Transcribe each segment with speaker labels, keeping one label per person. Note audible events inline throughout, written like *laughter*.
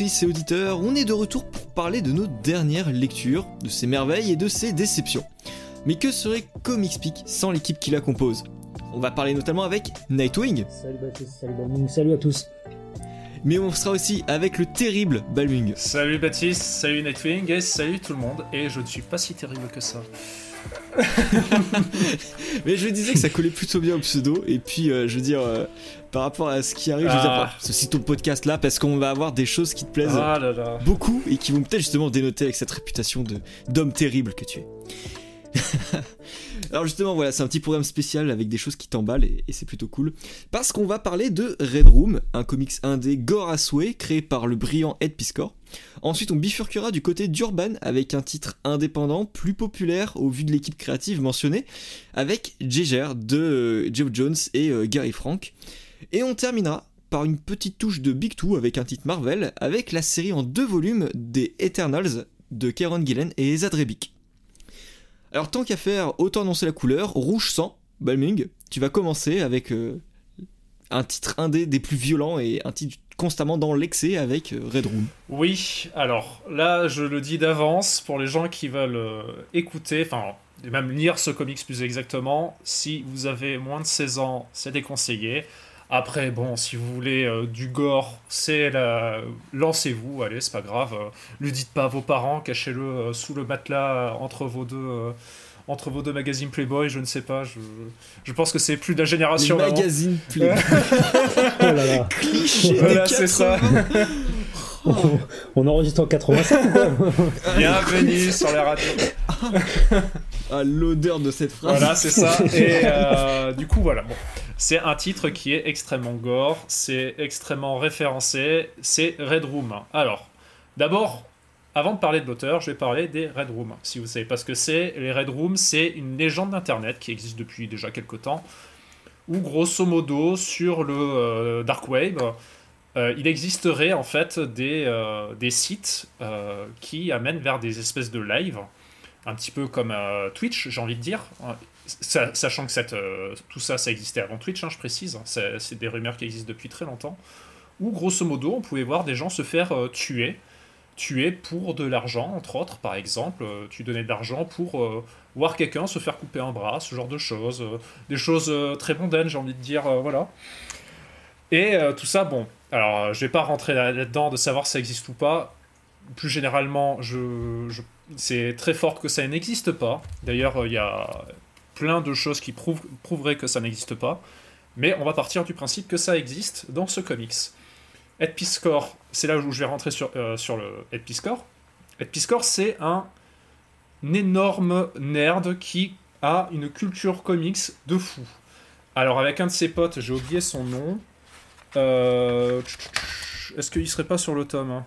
Speaker 1: Auditrices et auditeurs, on est de retour pour parler de nos dernières lectures, de ses merveilles et de ses déceptions. Mais que serait Comics sans l'équipe qui la compose? On va parler notamment avec Nightwing.
Speaker 2: Salut Baptiste, salut Balmung, salut à tous.
Speaker 1: Mais on sera aussi avec le terrible Balmung.
Speaker 3: Salut Baptiste, salut Nightwing et salut tout le monde. Et je ne suis pas si terrible que ça. *laughs*
Speaker 1: Mais je disais que ça collait plutôt bien au pseudo. Et puis, euh, je veux dire, euh, par rapport à ce qui arrive, je veux dire,
Speaker 3: Ah.
Speaker 1: ceci ton podcast là, parce qu'on va avoir des choses qui te plaisent
Speaker 3: Ah là là.
Speaker 1: beaucoup et qui vont peut-être justement dénoter avec cette réputation de d'homme terrible que tu es. *laughs* Alors justement voilà, c'est un petit programme spécial avec des choses qui t'emballent et, c'est plutôt cool. Parce qu'on va parler de Red Room, un comics indé gore à souhait créé par le brillant Ed Piscor. Ensuite on bifurquera du côté d'Urban avec un titre indépendant plus populaire au vu de l'équipe créative mentionnée avec Jaeger de euh, Geoff Jones et euh, Gary Frank. Et on terminera par une petite touche de Big Two avec un titre Marvel, avec la série en deux volumes des Eternals de Kieron Gillen et Rebic. Alors tant qu'à faire, autant annoncer la couleur, rouge sang, Balming, tu vas commencer avec euh, un titre indé des plus violents et un titre constamment dans l'excès avec euh, Red Room.
Speaker 3: Oui, alors là, je le dis d'avance pour les gens qui veulent euh, écouter, enfin, même lire ce comics plus exactement. Si vous avez moins de 16 ans, c'est déconseillé. Après, bon, si vous voulez euh, du gore, c'est la... lancez-vous, allez, c'est pas grave. Euh, le dites pas à vos parents, cachez-le euh, sous le matelas euh, entre vos deux. euh, entre vos deux magazines Playboy, je ne sais pas, je, je pense que c'est plus de la
Speaker 1: Les
Speaker 3: génération d'avant.
Speaker 1: magazines *laughs* Play-
Speaker 2: Oh là là,
Speaker 1: clichés
Speaker 3: Voilà,
Speaker 1: des
Speaker 3: c'est ça.
Speaker 1: 80.
Speaker 2: on, on enregistre en 85 ou quoi
Speaker 3: Bienvenue sur les radios. *laughs*
Speaker 1: Ah, l'odeur de cette phrase.
Speaker 3: Voilà, c'est ça. *laughs* Et euh, du coup, voilà. Bon. C'est un titre qui est extrêmement gore, c'est extrêmement référencé, c'est Red Room. Alors, d'abord, avant de parler de l'auteur, je vais parler des Red Room. Si vous savez pas ce que c'est, les Red Room, c'est une légende d'Internet qui existe depuis déjà quelques temps, où grosso modo, sur le euh, Dark Web, euh, il existerait en fait des, euh, des sites qui amènent vers des espèces de live, un petit peu comme euh, Twitch, j'ai envie de dire. Sa- Sachant que euh, tout ça, ça existait avant Twitch, hein, je précise, hein, c'est des rumeurs qui existent depuis très longtemps, où grosso modo, on pouvait voir des gens se faire euh, tuer, tuer pour de l'argent, entre autres, par exemple, tu donnais de l'argent pour voir quelqu'un se faire couper un bras, ce genre de choses, des choses très mondaines, j'ai envie de dire, voilà. Et tout ça, bon, alors je vais pas rentrer là- là-dedans de savoir si ça existe ou pas. Plus généralement, je- c'est très fort que ça n'existe pas. D'ailleurs, euh, il y a plein de choses qui prouveraient que ça n'existe pas. Mais on va partir du principe que ça existe dans ce comics. Ed Piscor, c'est là où je vais rentrer sur, euh, sur le Ed Piscor. Ed Piscor, c'est un, un énorme nerd qui a une culture comics de fou. Alors, avec un de ses potes, j'ai oublié son nom. Euh, Est-ce qu'il serait pas sur le tome hein?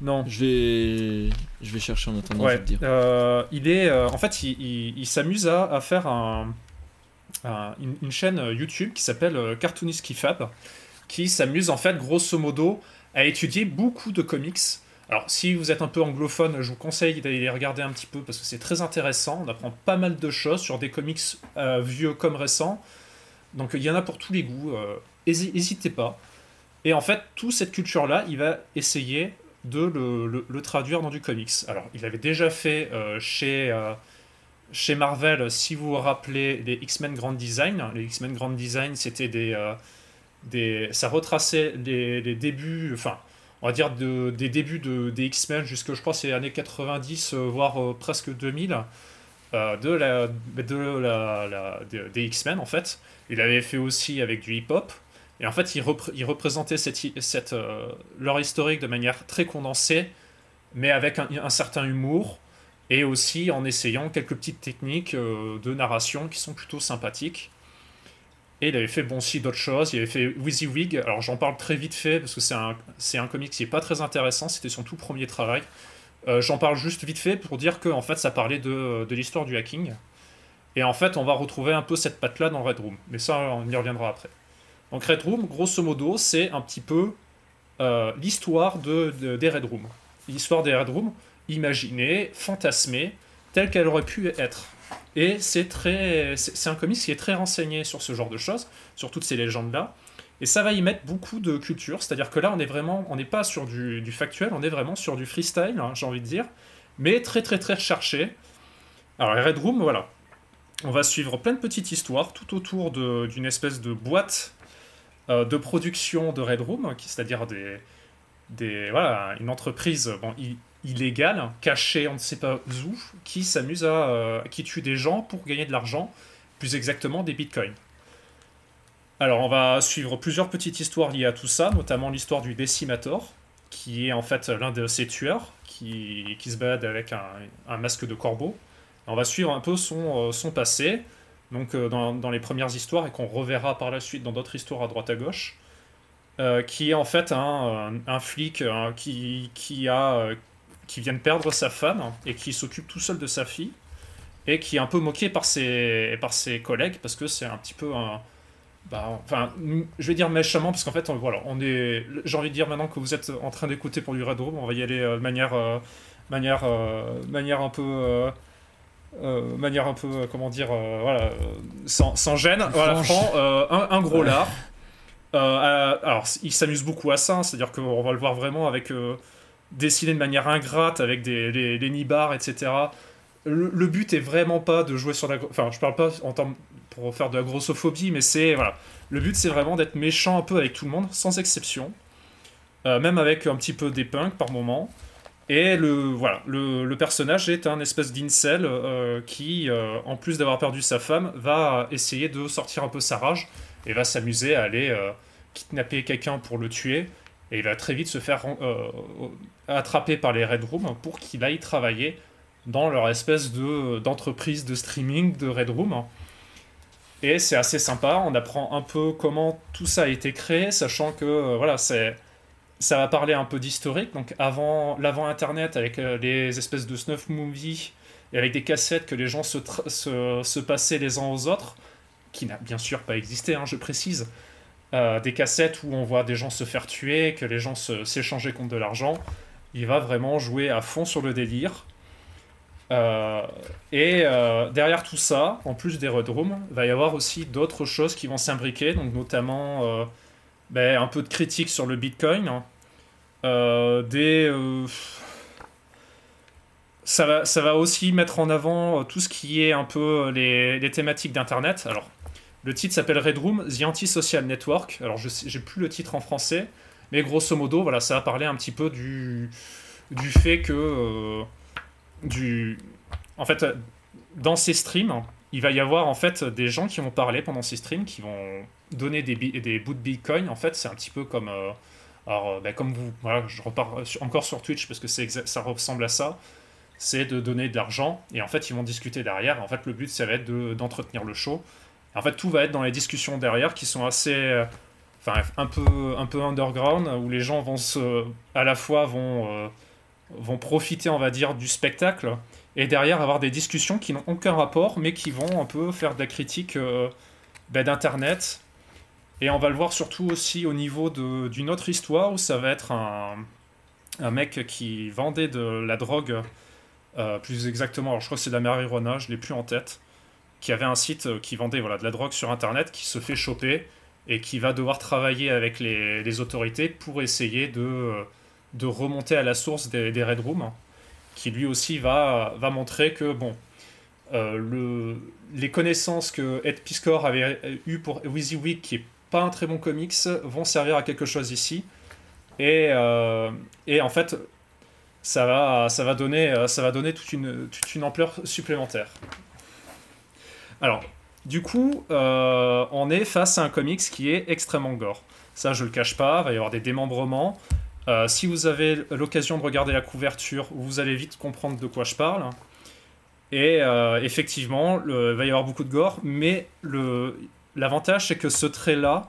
Speaker 3: Non.
Speaker 1: Je vais, je vais chercher en attendant, je
Speaker 3: Ouais,
Speaker 1: vais te dire.
Speaker 3: euh, il est, euh, en fait, il, il- il s'amuse à, à faire un, un- une, une chaîne YouTube qui s'appelle euh, Cartoonist Kifab, qui s'amuse en fait, grosso modo, à étudier beaucoup de comics. Alors, si vous êtes un peu anglophone, je vous conseille d'aller les regarder un petit peu parce que c'est très intéressant. On apprend pas mal de choses sur des comics euh, vieux comme récents. Donc, il y en a pour tous les goûts. hési- N'hésitez pas. Et en fait, toute cette culture-là, il va essayer de le, le- traduire dans du comics. Alors, il avait déjà fait euh, chez, euh, chez Marvel, si vous vous rappelez, les X-Men Grand Design. Les X-Men Grand Design, c'était des, euh, des. Ça retraçait les, les débuts, enfin, on va dire de- des débuts de, des X-Men jusque, je crois, c'est années 90, euh, voire presque 2000. euh, de la, de la, la- de- des X-Men en fait. Il avait fait aussi avec du hip-hop. Et en fait, il, repré- il représentait cette, euh, leur historique de manière très condensée, mais avec un, certain humour, et aussi en essayant quelques petites techniques euh, de narration qui sont plutôt sympathiques. Et il avait fait bon aussi d'autres choses. Il avait fait WYSIWYG. Alors j'en parle très vite fait parce que c'est un, un comic qui est pas très intéressant. C'était son tout premier travail. Euh, j'en parle juste vite fait pour dire que en fait ça parlait de, de l'histoire du hacking. Et en fait on va retrouver un peu cette patte là dans Red Room. Mais ça on y reviendra après. Donc Red Room, grosso modo, c'est un petit peu euh, l'histoire de, de- des Red Room. L'histoire des Red Room, imaginée, fantasmée, telle qu'elle aurait pu être. Et c'est un comics qui est très renseigné sur ce genre de choses, sur toutes ces légendes-là. Et ça va y mettre beaucoup de culture, c'est-à-dire que là, on est vraiment, n'est pas sur du, factuel, on est vraiment sur du freestyle, hein, j'ai envie de dire, mais très très très recherché. Alors, Red Room, voilà, on va suivre plein de petites histoires tout autour d'une espèce de boîte de production de Red Room, c'est-à-dire des, des, voilà, une entreprise bon, illégale, cachée on ne sait pas où, qui s'amuse à. Euh, qui tue des gens pour gagner de l'argent, plus exactement des bitcoins. Alors, on va suivre plusieurs petites histoires liées à tout ça, notamment l'histoire du Decimator, qui est en fait l'un de ces tueurs qui, qui se balade avec un, un masque de corbeau. On va suivre un peu son, euh, son passé, donc euh, dans, dans, les premières histoires, et qu'on reverra par la suite dans d'autres histoires à droite à gauche, euh, qui est en fait un, un, flic qui, qui, a, qui vient de perdre sa femme et qui s'occupe tout seul de sa fille, et qui est un peu moqué par ses, par ses collègues, parce que c'est un petit peu un... Bah, enfin, je vais dire méchamment, parce qu'en fait, voilà, on est... J'ai envie de dire maintenant que vous êtes en train d'écouter pour du Red Room, on va y aller de manière, manière, manière un peu euh, manière un peu, euh, comment dire, euh, voilà, sans, sans, gêne, voilà, un, un, gros lard. alors, il s'amuse beaucoup à ça, c'est-à-dire qu'on va le voir vraiment avec dessiné de manière ingrate, avec des, les, les nibards, etc. Le, le, but est vraiment pas de jouer sur la. Enfin, je parle pas en termes pour faire de la grossophobie, mais c'est. Voilà. Le but, c'est vraiment d'être méchant un peu avec tout le monde, sans exception. même avec un petit peu des punks par moment. Et le, voilà, le, personnage est un espèce d'incel euh, qui, euh, en plus d'avoir perdu sa femme, va essayer de sortir un peu sa rage et va s'amuser à aller euh, kidnapper quelqu'un pour le tuer. Et il va très vite se faire attraper par les Red Room pour qu'il aille travailler dans leur espèce de, d'entreprise de streaming de Red Room. Et c'est assez sympa, on apprend un peu comment tout ça a été créé, sachant que voilà, c'est ça va parler un peu d'historique, donc avant l'avant Internet avec euh, les espèces de snuff movies et avec des cassettes que les gens se, se, se passaient les uns aux autres, qui n'a bien sûr pas existé, hein, je précise. Euh, des cassettes où on voit des gens se faire tuer, que les gens s'échangeaient contre de l'argent. Il va vraiment jouer à fond sur le délire. Euh, et derrière tout ça, en plus des Red Room, va y avoir aussi d'autres choses qui vont s'imbriquer, donc notamment ben, un peu de critique sur le Bitcoin, hein. euh, des euh, ça va, ça va aussi mettre en avant euh, tout ce qui est un peu les, les thématiques d'Internet. Alors, le titre s'appelle Red Room, The Anti-Social Network. Alors, je j'ai plus le titre en français, mais grosso modo, voilà, ça va parler un petit peu du, du fait que. du, en fait, dans ces streams, il va y avoir en fait des gens qui vont parler pendant ces streams, qui vont donner des, des bouts de Bitcoin. En fait, c'est un petit peu comme. Euh, alors, euh, ben, comme vous. Voilà, je repars encore sur Twitch parce que ça ressemble à ça. C'est de donner de l'argent et en fait, ils vont discuter derrière. En fait, le but, ça va être d'entretenir le show. en fait, tout va être dans les discussions derrière qui sont assez. Euh, enfin, un peu, un peu underground où les gens vont se. à la fois vont. vont profiter, on va dire, du spectacle et derrière avoir des discussions qui n'ont aucun rapport, mais qui vont un peu faire de la critique ben, d'Internet. Et on va le voir surtout aussi au niveau d'une autre histoire où ça va être un, un, mec qui vendait de la drogue, euh, plus exactement, alors je crois que c'est de la marijuana, je l'ai plus en tête, qui avait un site euh, qui vendait voilà, de la drogue sur Internet, qui se fait choper et qui va devoir travailler avec les, les autorités pour essayer de, de remonter à la source des, des Red Rooms qui lui aussi va, va montrer que, bon, euh, le, les connaissances que Ed Piscor avait eues pour WYSIWYG, qui est pas un très bon comics, vont servir à quelque chose ici. Et, euh, en fait, ça va, donner, donner toute, une, ampleur supplémentaire. Alors, du coup, euh, on est face à un comics qui est extrêmement gore. Ça, je le cache pas, il va y avoir des démembrements, euh, si vous avez l'occasion de regarder la couverture, vous allez vite comprendre de quoi je parle. Et euh, effectivement, il va y avoir beaucoup de gore, mais l'avantage c'est que ce trait-là,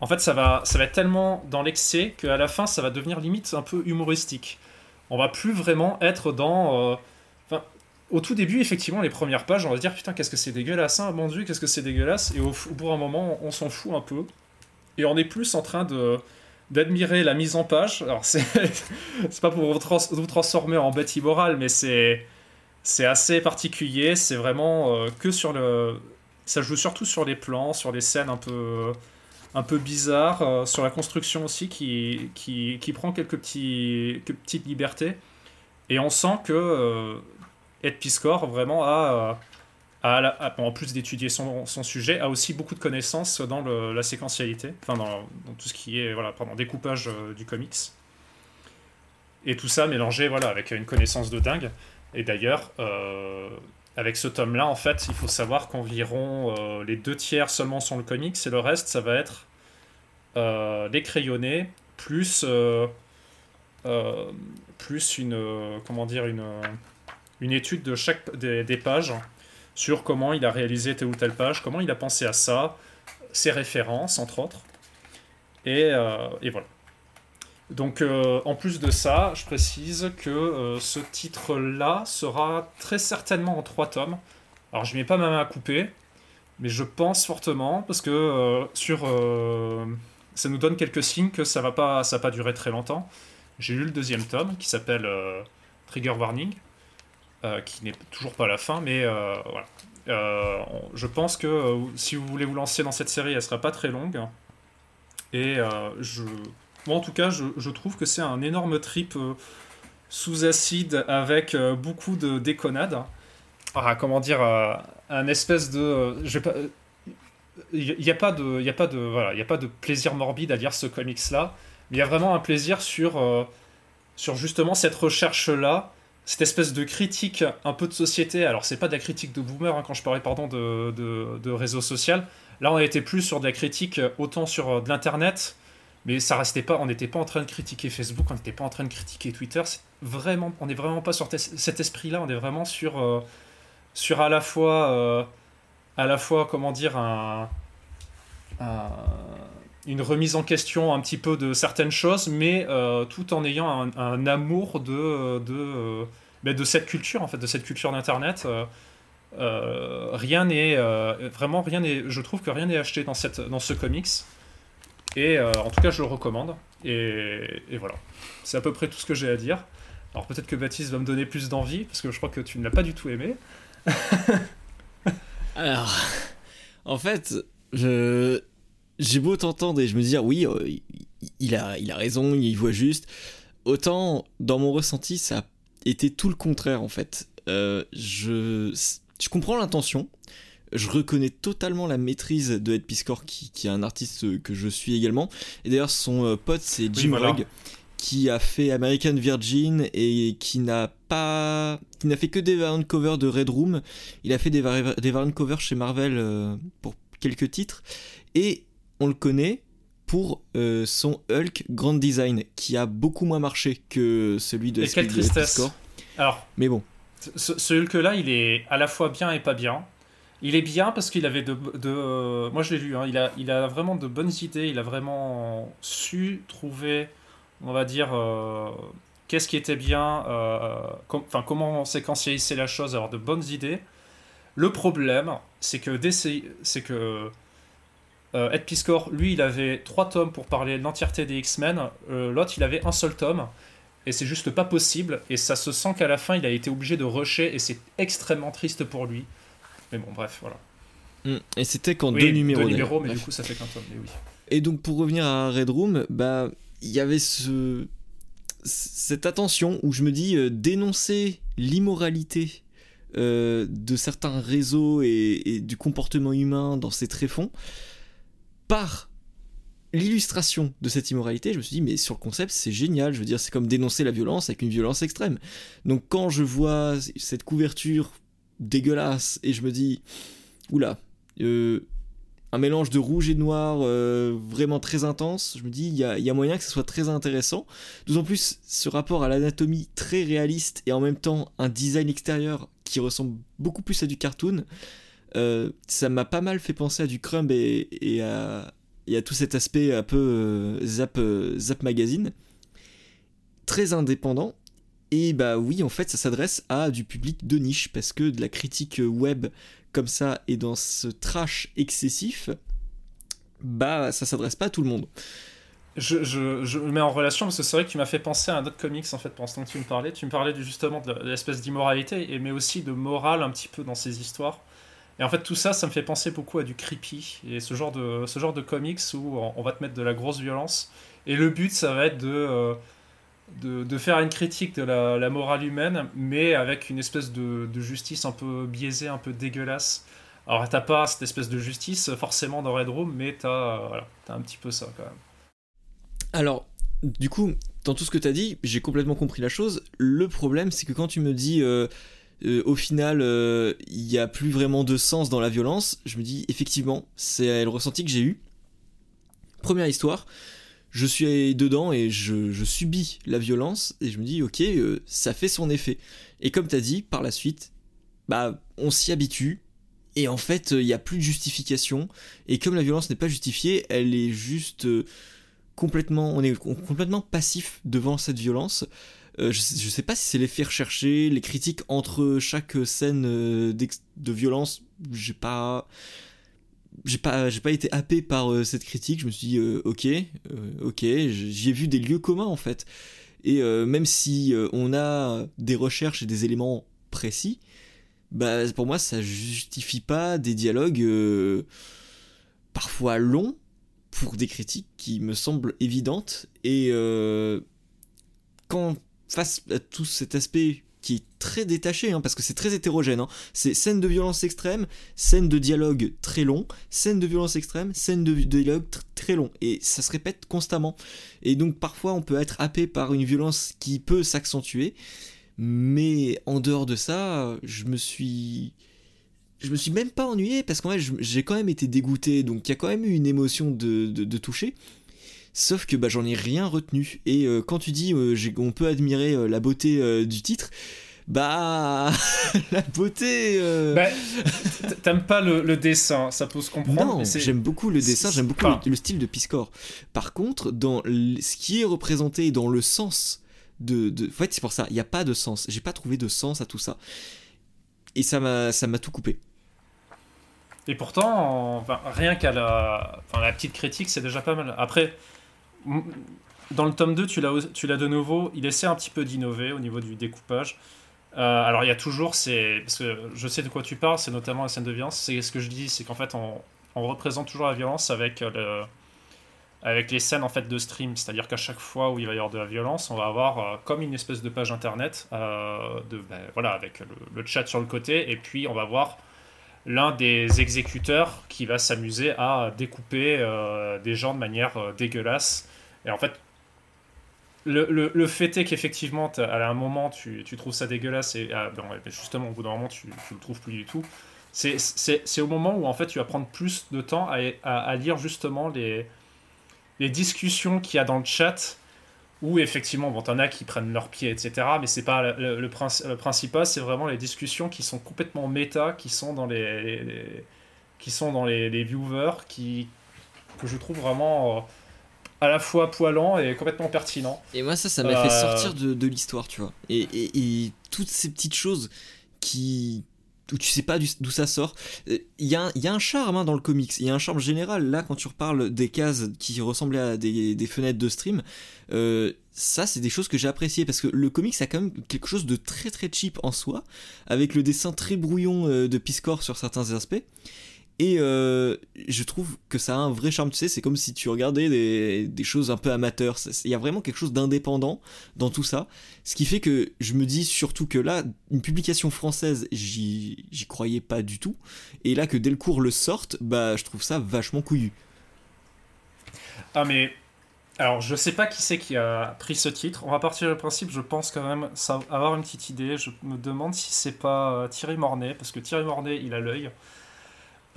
Speaker 3: en fait, ça va, ça va être tellement dans l'excès qu'à la fin, ça va devenir limite un peu humoristique. On va plus vraiment être dans. Euh, au tout début, effectivement, les premières pages, on va se dire putain, qu'est-ce que c'est dégueulasse, hein, mon dieu, qu'est-ce que c'est dégueulasse. Et au, bout d'un moment, on s'en fout un peu. Et on est plus en train de d'admirer la mise en page. Alors, c'est *laughs* pas pour vous, transformer en bête immorale, mais c'est assez particulier. C'est vraiment euh, que sur le. Ça joue surtout sur les plans, sur les scènes un peu, un peu bizarre, sur la construction aussi, qui, qui, qui prend quelques, petits, quelques petites libertés. Et on sent que Ed Piscor vraiment a, en plus d'étudier son, son, sujet, a aussi beaucoup de connaissances dans la séquentialité, enfin dans, tout ce qui est voilà, pardon, découpage du comics. Et tout ça mélangé voilà, avec une connaissance de dingue. Et d'ailleurs, euh, avec ce tome-là, en fait, il faut savoir qu'environ euh, les deux tiers seulement sont le comics et le reste, ça va être euh, les crayonnés plus, plus une, comment dire, une, une étude de chaque des, des, pages sur comment il a réalisé telle ou telle page, comment il a pensé à ça, ses références, entre autres. Et, et voilà. Donc euh, en plus de ça, je précise que euh, ce titre-là sera très certainement en trois tomes. Alors je mets pas ma main à couper, mais je pense fortement parce que euh, sur ça nous donne quelques signes que ça va pas ça va pas durer très longtemps. J'ai lu le deuxième tome qui s'appelle Trigger Warning, qui n'est toujours pas la fin, mais voilà. je pense que si vous voulez vous lancer dans cette série, elle sera pas très longue. Et je moi, en tout cas, je, trouve que c'est un énorme trip euh, sous acide avec euh, beaucoup de déconnades. Ah, comment dire, euh, un espèce de. je. Il n'y a pas de, il a voilà, il a pas de plaisir morbide à lire ce comics-là, mais il y a vraiment un plaisir sur, sur justement cette recherche-là, cette espèce de critique un peu de société. Alors c'est pas de la critique de boomer hein, quand je parlais pardon de, de, de réseau social. Là on était plus sur de la critique autant sur de l'internet mais ça restait pas, on n'était pas en train de critiquer Facebook, on n'était pas en train de critiquer Twitter. vraiment, on n'est vraiment pas sur cet esprit-là. On est vraiment sur, euh, sur à la fois, euh, à la fois, comment dire, un, une remise en question un petit peu de certaines choses, mais euh, tout en ayant un, amour de, de, ben, de cette culture, en fait, de cette culture d'Internet. rien n'est vraiment rien n'est. Je trouve que rien n'est acheté dans cette dans ce comics. Et euh, en tout cas, je le recommande. Et, voilà. C'est à peu près tout ce que j'ai à dire. Alors peut-être que Baptiste va me donner plus d'envie, parce que je crois que tu ne l'as pas du tout aimé. *laughs*
Speaker 1: Alors, en fait, j'ai beau t'entendre et je me dis, oui, euh, il, a, il a raison, il voit juste. Autant, dans mon ressenti, ça a été tout le contraire, en fait. Euh, je comprends l'intention, je reconnais totalement la maîtrise de Ed Piscor, qui, qui est un artiste que je suis également. Et d'ailleurs, son euh, pote, c'est Jim Rugg, qui a fait American Virgin et qui n'a pas. qui n'a fait que des variant covers de Red Room. Il a fait des, des variant covers chez Marvel euh, pour quelques titres. Et on le connaît pour euh, son Hulk Grand Design, qui a beaucoup moins marché que celui de,
Speaker 3: et quelle tristesse. Alors,
Speaker 1: mais bon.
Speaker 3: Ce, ce Hulk-là, il est à la fois bien et pas bien. Il est bien parce qu'il avait de, de moi je l'ai lu, hein, il, a, il a vraiment de bonnes idées, il a vraiment su trouver, on va dire, euh, qu'est-ce qui était bien, euh, comment séquencialiser la chose, avoir de bonnes idées. Le problème, c'est que c'est que euh, Ed Piscor, lui, il avait trois tomes pour parler de l'entièreté des X-Men, l'autre, il avait un seul tome. Et c'est juste pas possible, et ça se sent qu'à la fin, il a été obligé de rusher, et c'est extrêmement triste pour lui. Mais bon, bref, voilà.
Speaker 1: Mm. Et c'était qu'en deux numéros.
Speaker 3: Deux numéros, mais du coup, ça fait qu'un tome. Mais oui.
Speaker 1: Et donc, pour revenir à Red Room, bah, il y avait ce cette attention où je me dis euh, dénoncer l'immoralité euh, de certains réseaux et, du comportement humain dans ces tréfonds par l'illustration de cette immoralité, je me suis dit, mais sur le concept, c'est génial. Je veux dire, c'est comme dénoncer la violence avec une violence extrême. Donc, quand je vois cette couverture dégueulasse et je me dis oula euh, un mélange de rouge et de noir euh, vraiment très intense je me dis il y a, moyen que ce soit très intéressant. D'autant plus ce rapport à l'anatomie très réaliste et en même temps un design extérieur qui ressemble beaucoup plus à du cartoon euh, ça m'a pas mal fait penser à du crumb et, et, à, et à, tout cet aspect un peu zap, zap magazine. Très indépendant et bah oui, en fait, ça s'adresse à du public de niche, parce que de la critique web comme ça et dans ce trash excessif, bah ça s'adresse pas à tout le monde.
Speaker 3: Je, je, je, mets en relation parce que c'est vrai que tu m'as fait penser à un autre comics en fait pendant que tu me parlais. Tu me parlais justement de l'espèce d'immoralité, mais aussi de morale un petit peu dans ces histoires. Et en fait, tout ça, ça me fait penser beaucoup à du creepy et ce genre de, ce genre de comics où on va te mettre de la grosse violence. Et le but, ça va être de, euh, de, faire une critique de la, morale humaine, mais avec une espèce de, justice un peu biaisée, un peu dégueulasse. Alors, t'as pas cette espèce de justice forcément dans Red Room, mais t'as euh, as un petit peu ça quand même.
Speaker 1: Alors, du coup, dans tout ce que t'as dit, j'ai complètement compris la chose. Le problème, c'est que quand tu me dis. Euh, euh, au final, il n'y a plus vraiment de sens dans la violence. Je me dis, effectivement, c'est le ressenti que j'ai eu. Première histoire, je suis dedans et je, subis la violence et je me dis ok euh, ça fait son effet. Et comme tu as dit par la suite bah on s'y habitue et en fait il n'y a plus de justification. Et comme la violence n'est pas justifiée elle est juste euh, complètement on est complètement passif devant cette violence. Euh, je, je, sais pas si c'est l'effet recherché les critiques entre chaque scène de violence j'ai pas j'ai pas j'ai pas été happé par euh, cette critique. Je me suis dit euh, ok euh, ok j'y ai vu des lieux communs en fait. Et même si on a des recherches et des éléments précis bah pour moi ça justifie pas des dialogues parfois longs pour des critiques qui me semblent évidentes. Et quand face à tout cet aspect qui est très détaché, hein, parce que c'est très hétérogène. Hein. C'est scène de violence extrême, scène de dialogue très long, scène de violence extrême, scène de, dialogue très long. Et ça se répète constamment. Et donc parfois on peut être happé par une violence qui peut s'accentuer. Mais en dehors de ça, je me suis je me suis même pas ennuyé parce qu'en fait j'ai quand même été dégoûté donc il y a quand même eu une émotion de, de, toucher sauf que bah, j'en ai rien retenu et euh, quand tu dis euh, on peut admirer euh, la beauté du titre bah, *laughs* la beauté. Euh...
Speaker 3: Bah, T'aimes pas le, dessin, ça peut se comprendre.
Speaker 1: Non, j'aime beaucoup le dessin, j'aime beaucoup le, style de Piscor. Par contre, dans ce qui est représenté dans le sens de. de... En fait, c'est pour ça, il n'y a pas de sens. J'ai pas trouvé de sens à tout ça. Et ça m'a, ça m'a tout coupé.
Speaker 3: Et pourtant, enfin, rien qu'à la, enfin, la petite critique, c'est déjà pas mal. Après, dans le tome 2, tu l'as, de nouveau, il essaie un petit peu d'innover au niveau du découpage. Euh, alors il y a toujours parce que je sais de quoi tu parles, c'est notamment la scène de violence. C'est ce que je dis, c'est qu'en fait on, représente toujours la violence avec le, avec les scènes en fait de stream, c'est-à-dire qu'à chaque fois où il va y avoir de la violence, on va avoir euh, comme une espèce de page internet euh, de ben, voilà avec le, chat sur le côté et puis on va voir l'un des exécuteurs qui va s'amuser à découper des gens de manière dégueulasse. Et en fait, le, le, fait est qu'effectivement, à un moment, tu, tu, trouves ça dégueulasse et ah, ben, justement, au bout d'un moment, tu, tu le trouves plus du tout. C'est au moment où en fait tu vas prendre plus de temps à, à, lire justement les, les discussions qu'il y a dans le chat où effectivement, bon, t'en as qui prennent leurs pieds, etc. Mais c'est pas le, le, principal, c'est vraiment les discussions qui sont complètement méta, qui sont dans les, qui sont dans les, viewers, qui, que je trouve vraiment. Euh, à la fois poilant et complètement pertinent.
Speaker 1: Et moi, ça, ça m'a fait euh, sortir de, de l'histoire, tu vois. Et, et, toutes ces petites choses qui, où tu sais pas d'où ça sort. Il y, a, y, a un charme hein, dans le comics, il y a un charme général. Là, quand tu reparles des cases qui ressemblaient à des, des fenêtres de stream, euh, ça, c'est des choses que j'ai appréciées parce que le comics a quand même quelque chose de très très cheap en soi, avec le dessin très brouillon euh, de Piscor sur certains aspects. Et euh, je trouve que ça a un vrai charme, tu sais, c'est comme si tu regardais des, choses un peu amateurs. Il y a vraiment quelque chose d'indépendant dans tout ça. Ce qui fait que je me dis surtout que là, une publication française, j'y croyais pas du tout. Et là, que Delcourt le sorte, bah, je trouve ça vachement couillu.
Speaker 3: Ah, mais. Alors, je sais pas qui c'est qui a pris ce titre. On va partir du principe, je pense quand même avoir une petite idée. Je me demande si c'est pas euh, Thierry Mornay, parce que Thierry Mornay, il a l'œil.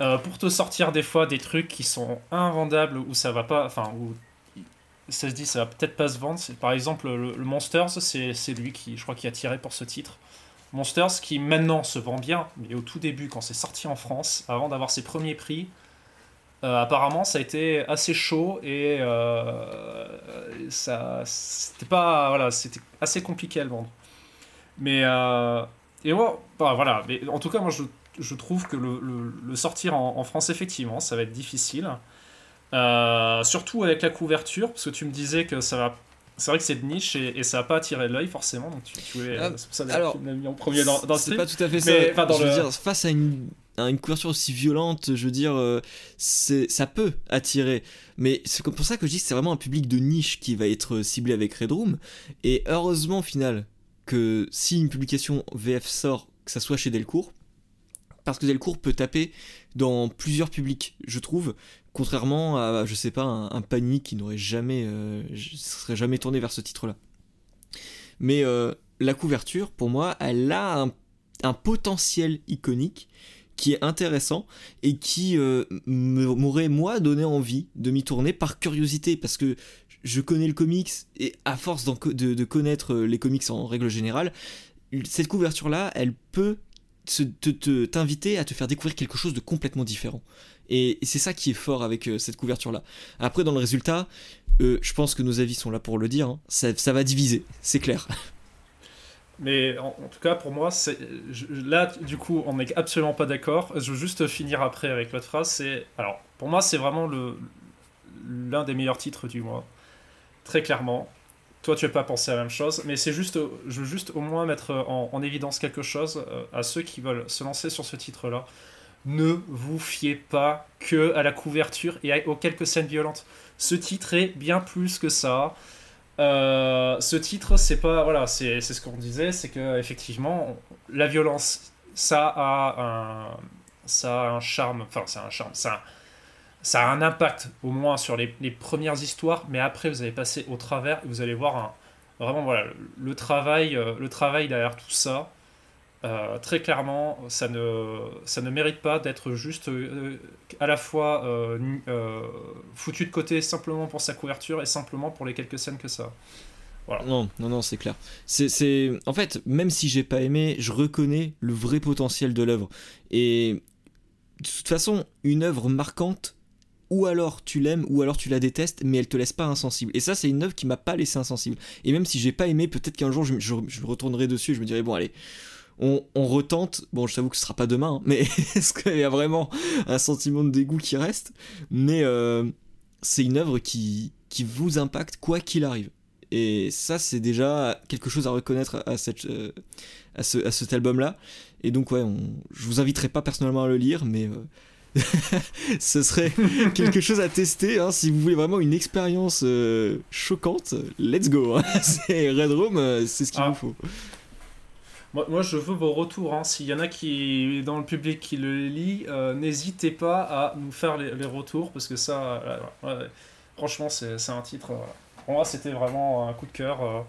Speaker 3: Euh, pour te sortir des fois des trucs qui sont invendables ou ça va pas, enfin, où ça se dit ça va peut-être pas se vendre. Par exemple, le, Monsters, c'est lui qui, je crois, qui a tiré pour ce titre. Monsters qui maintenant se vend bien, mais au tout début, quand c'est sorti en France, avant d'avoir ses premiers prix, euh, apparemment ça a été assez chaud et euh, ça c'était pas voilà c'était assez compliqué à le vendre mais et moi bah, voilà mais en tout cas moi je je trouve que le, sortir en, France, effectivement, ça va être difficile. Euh, surtout avec la couverture, parce que tu me disais que ça va. C'est vrai que c'est de niche et, ça n'a pas attiré l'œil forcément, donc tu, tu es,
Speaker 1: ah, ça alors, mis en premier dans, dans
Speaker 3: C'est
Speaker 1: pas tout à fait ça. je veux dire, face à une une couverture aussi violente, je veux dire, euh, ça peut attirer. Mais c'est pour ça que je dis que c'est vraiment un public de niche qui va être ciblé avec Red Room. Et heureusement, au final, que si une publication VF sort, que ça soit chez Delcourt, parce que Delcourt peut taper dans plusieurs publics, je trouve, contrairement à, je sais pas, un, panique qui n'aurait jamais, euh, serait jamais tourné vers ce titre-là. Mais euh, la couverture, pour moi, elle a un un potentiel iconique qui est intéressant et qui euh, m'aurait moi donné envie de m'y tourner par curiosité parce que je connais le comics et à force de, connaître euh, les comics en règle générale, cette couverture là, elle peut t'inviter à te faire découvrir quelque chose de complètement différent. Et, c'est ça qui est fort avec euh, cette couverture là. Après dans le résultat, je pense que nos avis sont là pour le dire, hein. ça va diviser, c'est clair. *laughs*
Speaker 3: Mais en, tout cas, pour moi, là, du coup, on n'est absolument pas d'accord. Je veux juste finir après avec l'autre phrase. C'est alors, pour moi, c'est vraiment l'un des meilleurs titres du mois, très clairement. Toi, tu n'as pas pensé à la même chose, mais c'est juste, je veux juste au moins mettre en, évidence quelque chose euh, à ceux qui veulent se lancer sur ce titre-là. Ne vous fiez pas que à la couverture et aux quelques scènes violentes. Ce titre est bien plus que ça. Euh, ce titre, c'est pas voilà, c'est ce qu'on disait, c'est que effectivement, la violence, ça a un, ça a un charme, enfin c'est un charme, ça, ça a un impact au moins sur les, les, premières histoires, mais après vous allez passer au travers et vous allez voir vraiment voilà le travail, euh, le travail derrière tout ça. Euh, très clairement, ça ne, ça ne mérite pas d'être juste euh, à la fois foutu de côté simplement pour sa couverture et simplement pour les quelques scènes que ça.
Speaker 1: Voilà. Non, non, non, c'est clair. C'est, En fait, même si j'ai pas aimé, je reconnais le vrai potentiel de l'œuvre. Et de toute façon, une œuvre marquante, ou alors tu l'aimes, ou alors tu la détestes, mais elle te laisse pas insensible. Et ça, c'est une œuvre qui m'a pas laissé insensible. Et même si j'ai pas aimé, peut-être qu'un jour je, retournerai dessus et je me dirai, bon, allez, on, retente, bon je t'avoue que ce sera pas demain, hein, mais *laughs* est-ce qu'il y a vraiment un sentiment de dégoût qui reste? Mais euh, c'est une œuvre qui, qui vous impacte quoi qu'il arrive. Et ça c'est déjà quelque chose à reconnaître à, cette, euh, à, ce, à cet album-là. Et donc ouais, je vous inviterai pas personnellement à le lire, mais... Euh, *laughs* ce serait quelque chose à tester hein, si vous voulez vraiment une expérience choquante. Let's go. Hein. *laughs* c'est Red Room, c'est ce qu'il ah. vous faut.
Speaker 3: Moi, je veux vos retours. Hein. S'il y en a qui dans le public qui le lit, euh, n'hésitez pas à nous faire les, retours parce que ça, franchement, c'est un titre. pour moi, c'était vraiment un coup de cœur.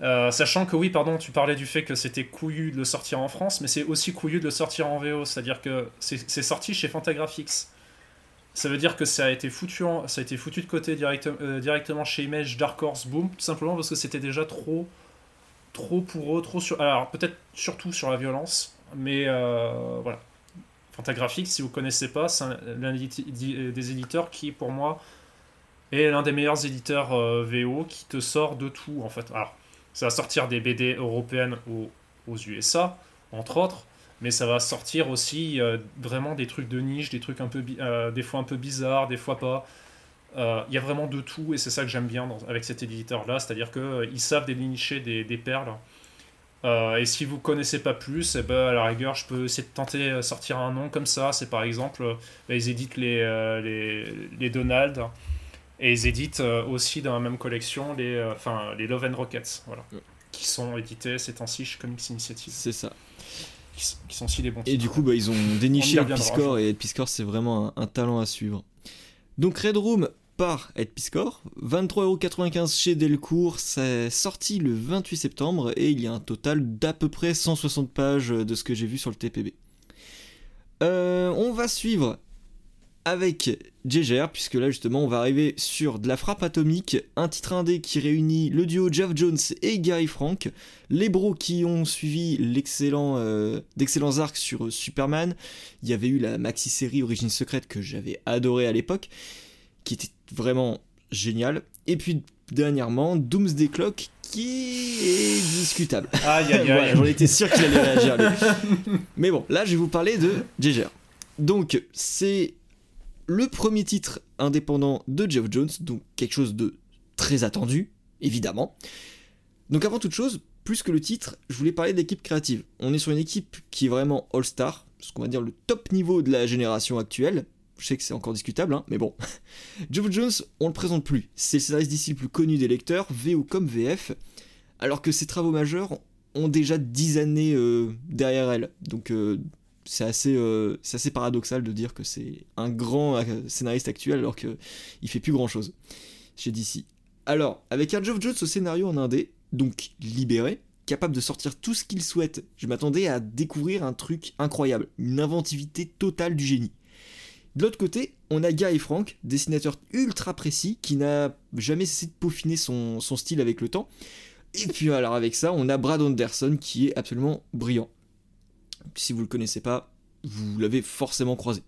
Speaker 3: Euh, euh, sachant que oui, pardon, tu parlais du fait que c'était couillu de le sortir en France, mais c'est aussi couillu de le sortir en VO. C'est-à-dire que c'est sorti chez Fantagraphics. Ça veut dire que ça a été foutu, ça a été foutu de côté directement chez Image, Dark Horse, Boom, tout simplement parce que c'était déjà trop trop pour eux, trop sur. Alors, peut-être surtout sur la violence, mais euh, voilà. Fantagraphics, si vous connaissez pas, c'est l'un des éditeurs qui, pour moi, est l'un des meilleurs éditeurs euh, VO qui te sort de tout, en fait. Alors, ça va sortir des BD européennes aux, aux USA, entre autres, mais ça va sortir aussi euh, vraiment des trucs de niche, des trucs un peu, des fois un peu bizarres, des fois pas. Euh, il y a vraiment de tout et c'est ça que j'aime bien avec cet éditeur là, c'est-à-dire qu'ils euh, savent dénicher des, des perles. Euh, et si vous connaissez pas plus, eh ben, à la rigueur, je peux essayer de tenter sortir un nom comme ça. C'est par exemple, bah, ils éditent les, les, les, Donald et ils éditent aussi dans la même collection les, enfin, les Love and Rockets, voilà, qui sont édités ces temps-ci chez Comics Initiative.
Speaker 1: C'est ça.
Speaker 3: Qui, sont aussi des bons
Speaker 1: Et du coup, bah, ils ont déniché Piscor et Piscor, c'est vraiment un, un talent à suivre. Donc Red Room par Ed Piscor, 23,95€ chez Delcourt, c'est sorti le 28 septembre et il y a un total d'à peu près 160 pages de ce que j'ai vu sur le TPB. Euh, on va suivre avec JGR, puisque là justement on va arriver sur de la frappe atomique, un titre indé qui réunit le duo Jeff Jones et Gary Frank, les bros qui ont suivi l'excellent, euh, d'excellents arcs sur Superman, il y avait eu la maxi-série Origine Secrète que j'avais adoré à l'époque, qui était vraiment génial, et puis dernièrement Doomsday Clock qui est discutable.
Speaker 3: Aïe aïe aïe. *laughs*
Speaker 1: J'en étais sûr qu'il allait réagir. *laughs* Mais bon, là je vais vous parler de JGR. Donc c'est le premier titre indépendant de Jeff Jones, donc quelque chose de très attendu, évidemment. Donc avant toute chose, plus que le titre, je voulais parler de l'équipe créative. On est sur une équipe qui est vraiment all-star, ce qu'on va dire le top niveau de la génération actuelle. Je sais que c'est encore discutable, hein, mais bon. *laughs* Geoff Jones, on le présente plus. C'est le scénariste d'ici le plus connu des lecteurs, VO comme VF, alors que ses travaux majeurs ont déjà 10 années euh, derrière elle. Donc euh, c'est assez, euh, c'est assez paradoxal de dire que c'est un grand scénariste actuel alors qu'il fait plus grand chose chez DC. Alors, avec un Geoff Jones au scénario en indé, donc libéré, capable de sortir tout ce qu'il souhaite, je m'attendais à découvrir un truc incroyable, une inventivité totale du génie. De l'autre côté, on a Guy Frank, dessinateur ultra précis, qui n'a jamais cessé de peaufiner son, style avec le temps. Et puis alors avec ça, on a Brad Anderson qui est absolument brillant. Si vous le connaissez pas, vous l'avez forcément croisé.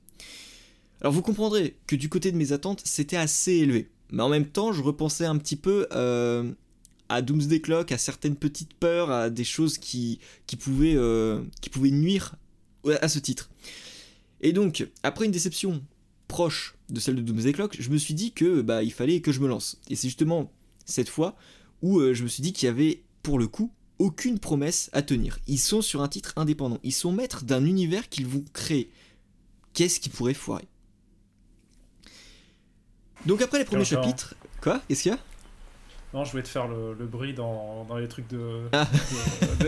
Speaker 1: Alors vous comprendrez que du côté de mes attentes, c'était assez élevé. Mais en même temps, je repensais un petit peu euh, à Doomsday Clock, à certaines petites peurs, à des choses qui, euh, pouvaient nuire à ce titre. Et donc, après une déception proche de celle de Doomsday Clock, je me suis dit que bah, il fallait que je me lance. Et c'est justement cette fois où euh, je me suis dit qu'il y avait, pour le coup, aucune promesse à tenir. Ils sont sur un titre indépendant. Ils sont maîtres d'un univers qu'ils vont créer. Qu'est-ce qui pourrait foirer? Donc après les premiers chapitres... Quoi? Qu'est-ce qu'il y a?
Speaker 3: Non, je voulais te faire le, bruit dans, les trucs de, ah.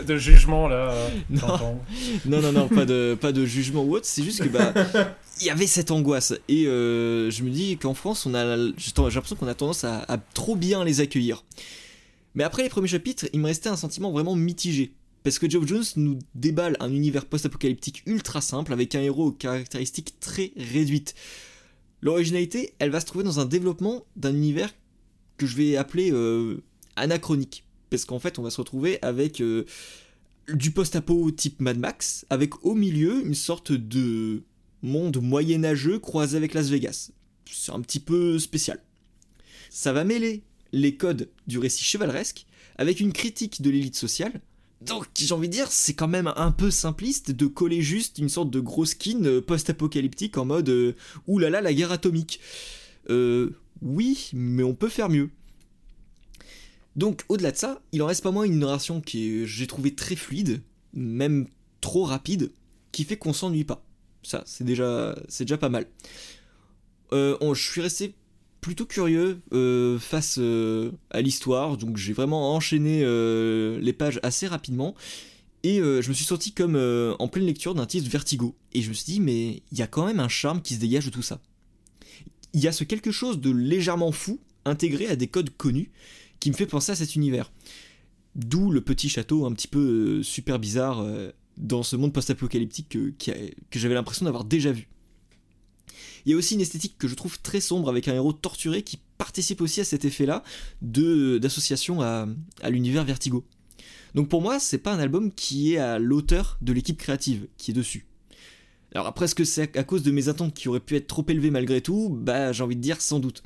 Speaker 3: de, jugement là. *laughs*
Speaker 1: Non. non. non, pas de, pas de jugement ou autre. C'est juste que bah *laughs* il y avait cette angoisse et euh, je me dis qu'en France on a, j'ai l'impression qu'on a tendance à, à, trop bien les accueillir. Mais après les premiers chapitres, il me restait un sentiment vraiment mitigé. Parce que Geoff Jones nous déballe un univers post-apocalyptique ultra simple avec un héros aux caractéristiques très réduites. L'originalité, elle va se trouver dans un développement d'un univers que je vais appeler euh, anachronique. Parce qu'en fait, on va se retrouver avec euh, du post-apo type Mad Max, avec au milieu une sorte de monde moyenâgeux croisé avec Las Vegas. C'est un petit peu spécial. Ça va mêler les codes du récit chevaleresque avec une critique de l'élite sociale, donc j'ai envie de dire, c'est quand même un peu simpliste de coller juste une sorte de gros skin euh, post-apocalyptique en mode euh, oulala la guerre atomique. Euh, oui, mais on peut faire mieux. Donc au-delà de ça, il en reste pas moins une narration qui j'ai trouvé très fluide, même trop rapide, qui fait qu'on s'ennuie pas. Ça, c'est déjà, c'est déjà pas mal. je suis resté plutôt curieux euh, face euh, à l'histoire, donc j'ai vraiment enchaîné euh, les pages assez rapidement. Et je me suis senti comme en pleine lecture d'un titre Vertigo. Et je me suis dit, mais il y a quand même un charme qui se dégage de tout ça. Il y a ce quelque chose de légèrement fou, intégré à des codes connus, qui me fait penser à cet univers. D'où le petit château un petit peu super bizarre dans ce monde post-apocalyptique que j'avais l'impression d'avoir déjà vu. Il y a aussi une esthétique que je trouve très sombre avec un héros torturé qui participe aussi à cet effet-là d'association à, l'univers Vertigo. Donc pour moi, c'est pas un album qui est à l'auteur de l'équipe créative qui est dessus. Alors après, est-ce que c'est à cause de mes attentes qui auraient pu être trop élevées malgré tout? Bah j'ai envie de dire sans doute.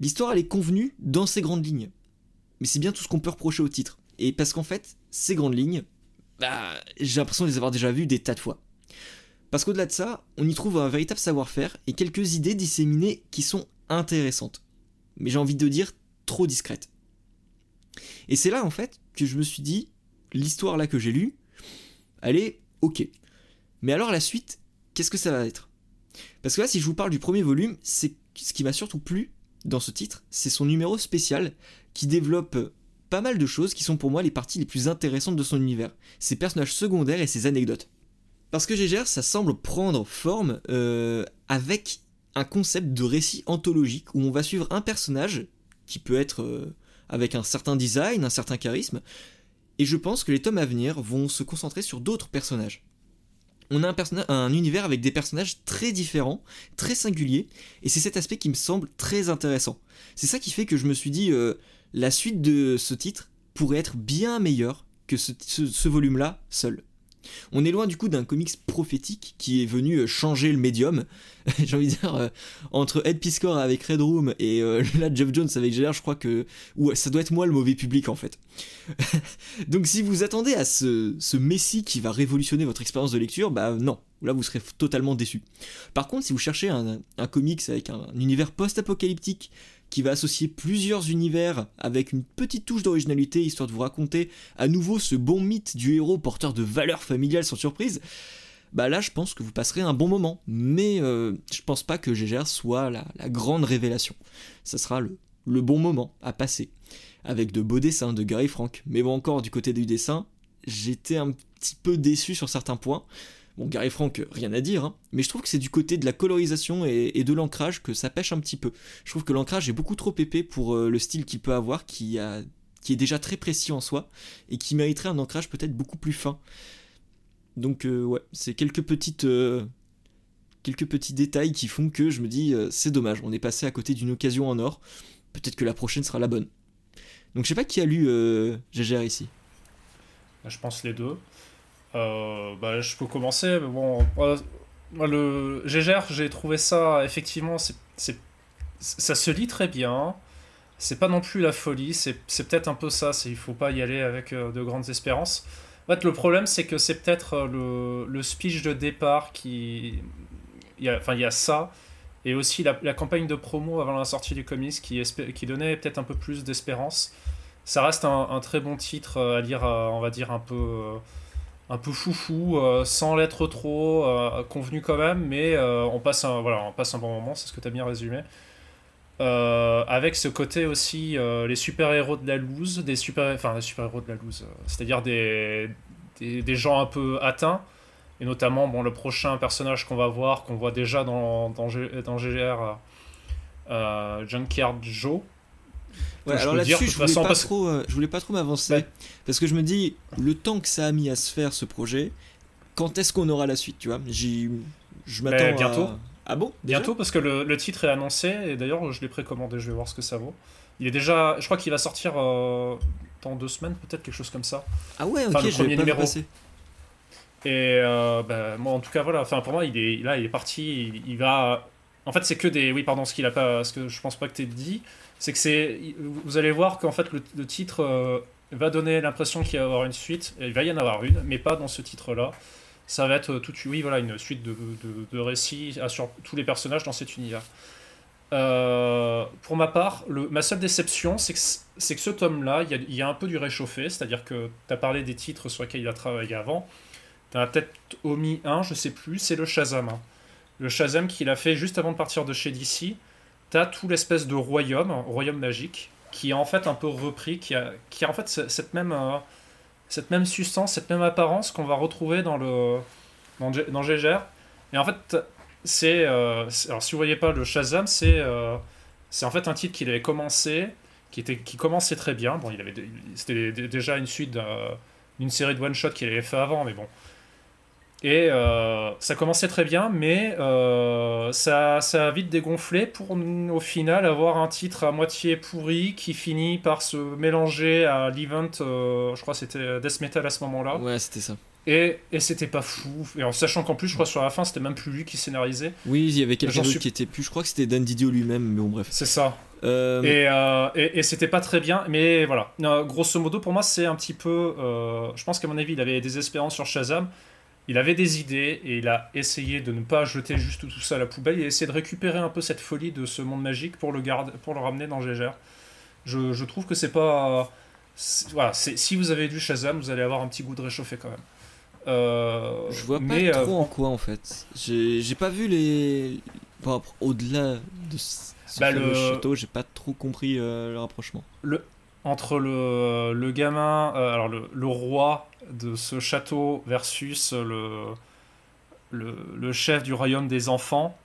Speaker 1: L'histoire elle est convenue dans ses grandes lignes. Mais c'est bien tout ce qu'on peut reprocher au titre. Et parce qu'en fait, ces grandes lignes, bah, j'ai l'impression de les avoir déjà vues des tas de fois. Parce qu'au-delà de ça, on y trouve un véritable savoir-faire et quelques idées disséminées qui sont intéressantes. Mais j'ai envie de dire trop discrètes. Et c'est là en fait que je me suis dit, l'histoire là que j'ai lue, elle est ok. Mais alors la suite, qu'est-ce que ça va être? Parce que là, si je vous parle du premier volume, c'est ce qui m'a surtout plu dans ce titre, c'est son numéro spécial qui développe pas mal de choses qui sont pour moi les parties les plus intéressantes de son univers, ses personnages secondaires et ses anecdotes. Parce que Gégère, ça semble prendre forme euh, avec un concept de récit anthologique où on va suivre un personnage qui peut être euh, avec un certain design, un certain charisme, et je pense que les tomes à venir vont se concentrer sur d'autres personnages. On a un, un, univers avec des personnages très différents, très singuliers, et c'est cet aspect qui me semble très intéressant. C'est ça qui fait que je me suis dit, euh, la suite de ce titre pourrait être bien meilleure que ce volume-là seul. On est loin du coup d'un comics prophétique qui est venu euh, changer le médium. *laughs* J'ai envie de dire, euh, entre Ed Piscor avec Red Room et euh, *laughs* là Jeff Jones avec GR, je crois que ouais, ça doit être moi le mauvais public en fait. *laughs* Donc si vous attendez à ce, ce messie qui va révolutionner votre expérience de lecture, bah non, là vous serez totalement déçu. Par contre, si vous cherchez un, comics avec un, univers post-apocalyptique qui va associer plusieurs univers avec une petite touche d'originalité histoire de vous raconter à nouveau ce bon mythe du héros porteur de valeurs familiales sans surprise, bah là je pense que vous passerez un bon moment. Mais euh, je pense pas que GGR soit la, grande révélation. Ça sera le, le bon moment à passer. Avec de beaux dessins de Gary Frank. Mais bon encore du côté du dessin, j'étais un petit peu déçu sur certains points. Bon, Gary Frank, rien à dire, hein, mais je trouve que c'est du côté de la colorisation et, de l'ancrage que ça pêche un petit peu. Je trouve que l'ancrage est beaucoup trop épais pour euh, le style qu'il peut avoir, qui, est déjà très précis en soi, et qui mériterait un ancrage peut-être beaucoup plus fin. Donc, euh, ouais, c'est quelques petites. Euh, quelques petits détails qui font que je me dis c'est dommage, on est passé à côté d'une occasion en or. Peut-être que la prochaine sera la bonne. Donc je sais pas qui a lu GGR ici.
Speaker 3: Je pense les deux. Euh, bah, je peux commencer. bon, le GGR, j'ai trouvé ça effectivement, c'est, ça se lit très bien. C'est pas non plus la folie. C'est, peut-être un peu ça. C'est, il faut pas y aller avec euh, de grandes espérances. En fait, le problème, c'est que c'est peut-être euh, le, le, speech de départ qui. Il y a, enfin, il y a ça. Et aussi la, la, campagne de promo avant la sortie du comics qui, qui donnait peut-être un peu plus d'espérance. Ça reste un, très bon titre à lire, on va dire, un peu un peu foufou, euh, sans l'être trop, euh, convenu quand même, mais euh, on, passe un, passe un bon moment, c'est ce que tu as bien résumé. avec ce côté aussi, les super-héros de la loose, des super, enfin, les super-héros de la loose, c'est-à-dire des, des, gens un peu atteints, et notamment bon, le prochain personnage qu'on va voir, qu'on voit déjà dans, dans, dans GGR, Junkyard Joe,
Speaker 1: Ouais, alors là-dessus, je, voulais pas trop, euh, je voulais pas trop m'avancer. Parce que je me dis, le temps que ça a mis à se faire ce projet, quand est-ce qu'on aura la suite, tu vois? Je m'attends
Speaker 3: bientôt.
Speaker 1: Ah bon
Speaker 3: Bientôt, parce que le, le, titre est annoncé, et d'ailleurs, je l'ai précommandé, je vais voir ce que ça vaut. Il est déjà, je crois qu'il va sortir euh, dans deux semaines, peut-être, quelque chose comme ça.
Speaker 1: Ah ouais, ok, je vais pas numéro.
Speaker 3: Et euh, bah, moi, en tout cas, voilà. Enfin, pour moi, il est là, il est parti. Il, va. En fait, c'est que des. Oui, pardon, ce qu'il a pas. Ce que je pense pas que tu dit c'est que c'est. Vous allez voir qu'en fait, le, titre euh, va donner l'impression qu'il va y avoir une suite. il va y en avoir une, mais pas dans ce titre-là. Ça va être tout, oui, voilà, une suite de, de, récits sur tous les personnages dans cet univers. Euh, pour ma part, le, ma seule déception, c'est que, c'est que ce tome-là, il y, y a, un peu du réchauffé, c'est-à-dire que tu as parlé des titres sur lesquels il a travaillé avant. Tu as peut-être omis un, je sais plus, c'est le Shazam. Hein. Le Shazam qu'il a fait juste avant de partir de chez DC t'as tout l'espèce de royaume, royaume magique, qui est en fait un peu repris, qui a, qui a en fait cette même, euh, cette même substance, cette même apparence qu'on va retrouver dans le dans, dans Et en fait, c'est euh, alors si vous voyez pas le Shazam, c'est euh, c'est en fait un titre qu'il avait commencé, qui était qui commençait très bien. Bon, il avait c'était déjà une suite d'une série de one shot qu'il avait fait avant, mais bon, et euh, ça commençait très bien, mais euh, ça, ça a vite dégonflé pour au final avoir un titre à moitié pourri qui finit par se mélanger à l'event, euh, je crois que c'était Death Metal à ce moment-là.
Speaker 1: Ouais, c'était ça.
Speaker 3: Et, et c'était pas fou. Et en sachant qu'en plus, je crois sur la fin, c'était même plus lui qui scénarisait.
Speaker 1: Oui, il y avait quelqu'un d'autre qui était plus. Je crois que c'était Dan Didio lui-même, mais bon, bref.
Speaker 3: C'est ça. Et, et, et c'était pas très bien, mais voilà. grosso modo, pour moi, c'est un petit peu. je pense qu'à mon avis, il avait des espérances sur Shazam il avait des idées et il a essayé de ne pas jeter juste tout ça à la poubelle. Il a essayé de récupérer un peu cette folie de ce monde magique pour le, garder, pour le ramener dans GGR. Je, je trouve que c'est pas. Voilà, si vous avez lu Shazam, vous allez avoir un petit goût de réchauffé quand même. Euh,
Speaker 1: je vois pas trop euh, en quoi en fait. J'ai pas vu les. Au-delà de ce bah, le... château, j'ai pas trop compris euh, le rapprochement.
Speaker 3: Le, entre le, le gamin, alors le, le, roi de ce château versus le, le, chef du royaume des enfants.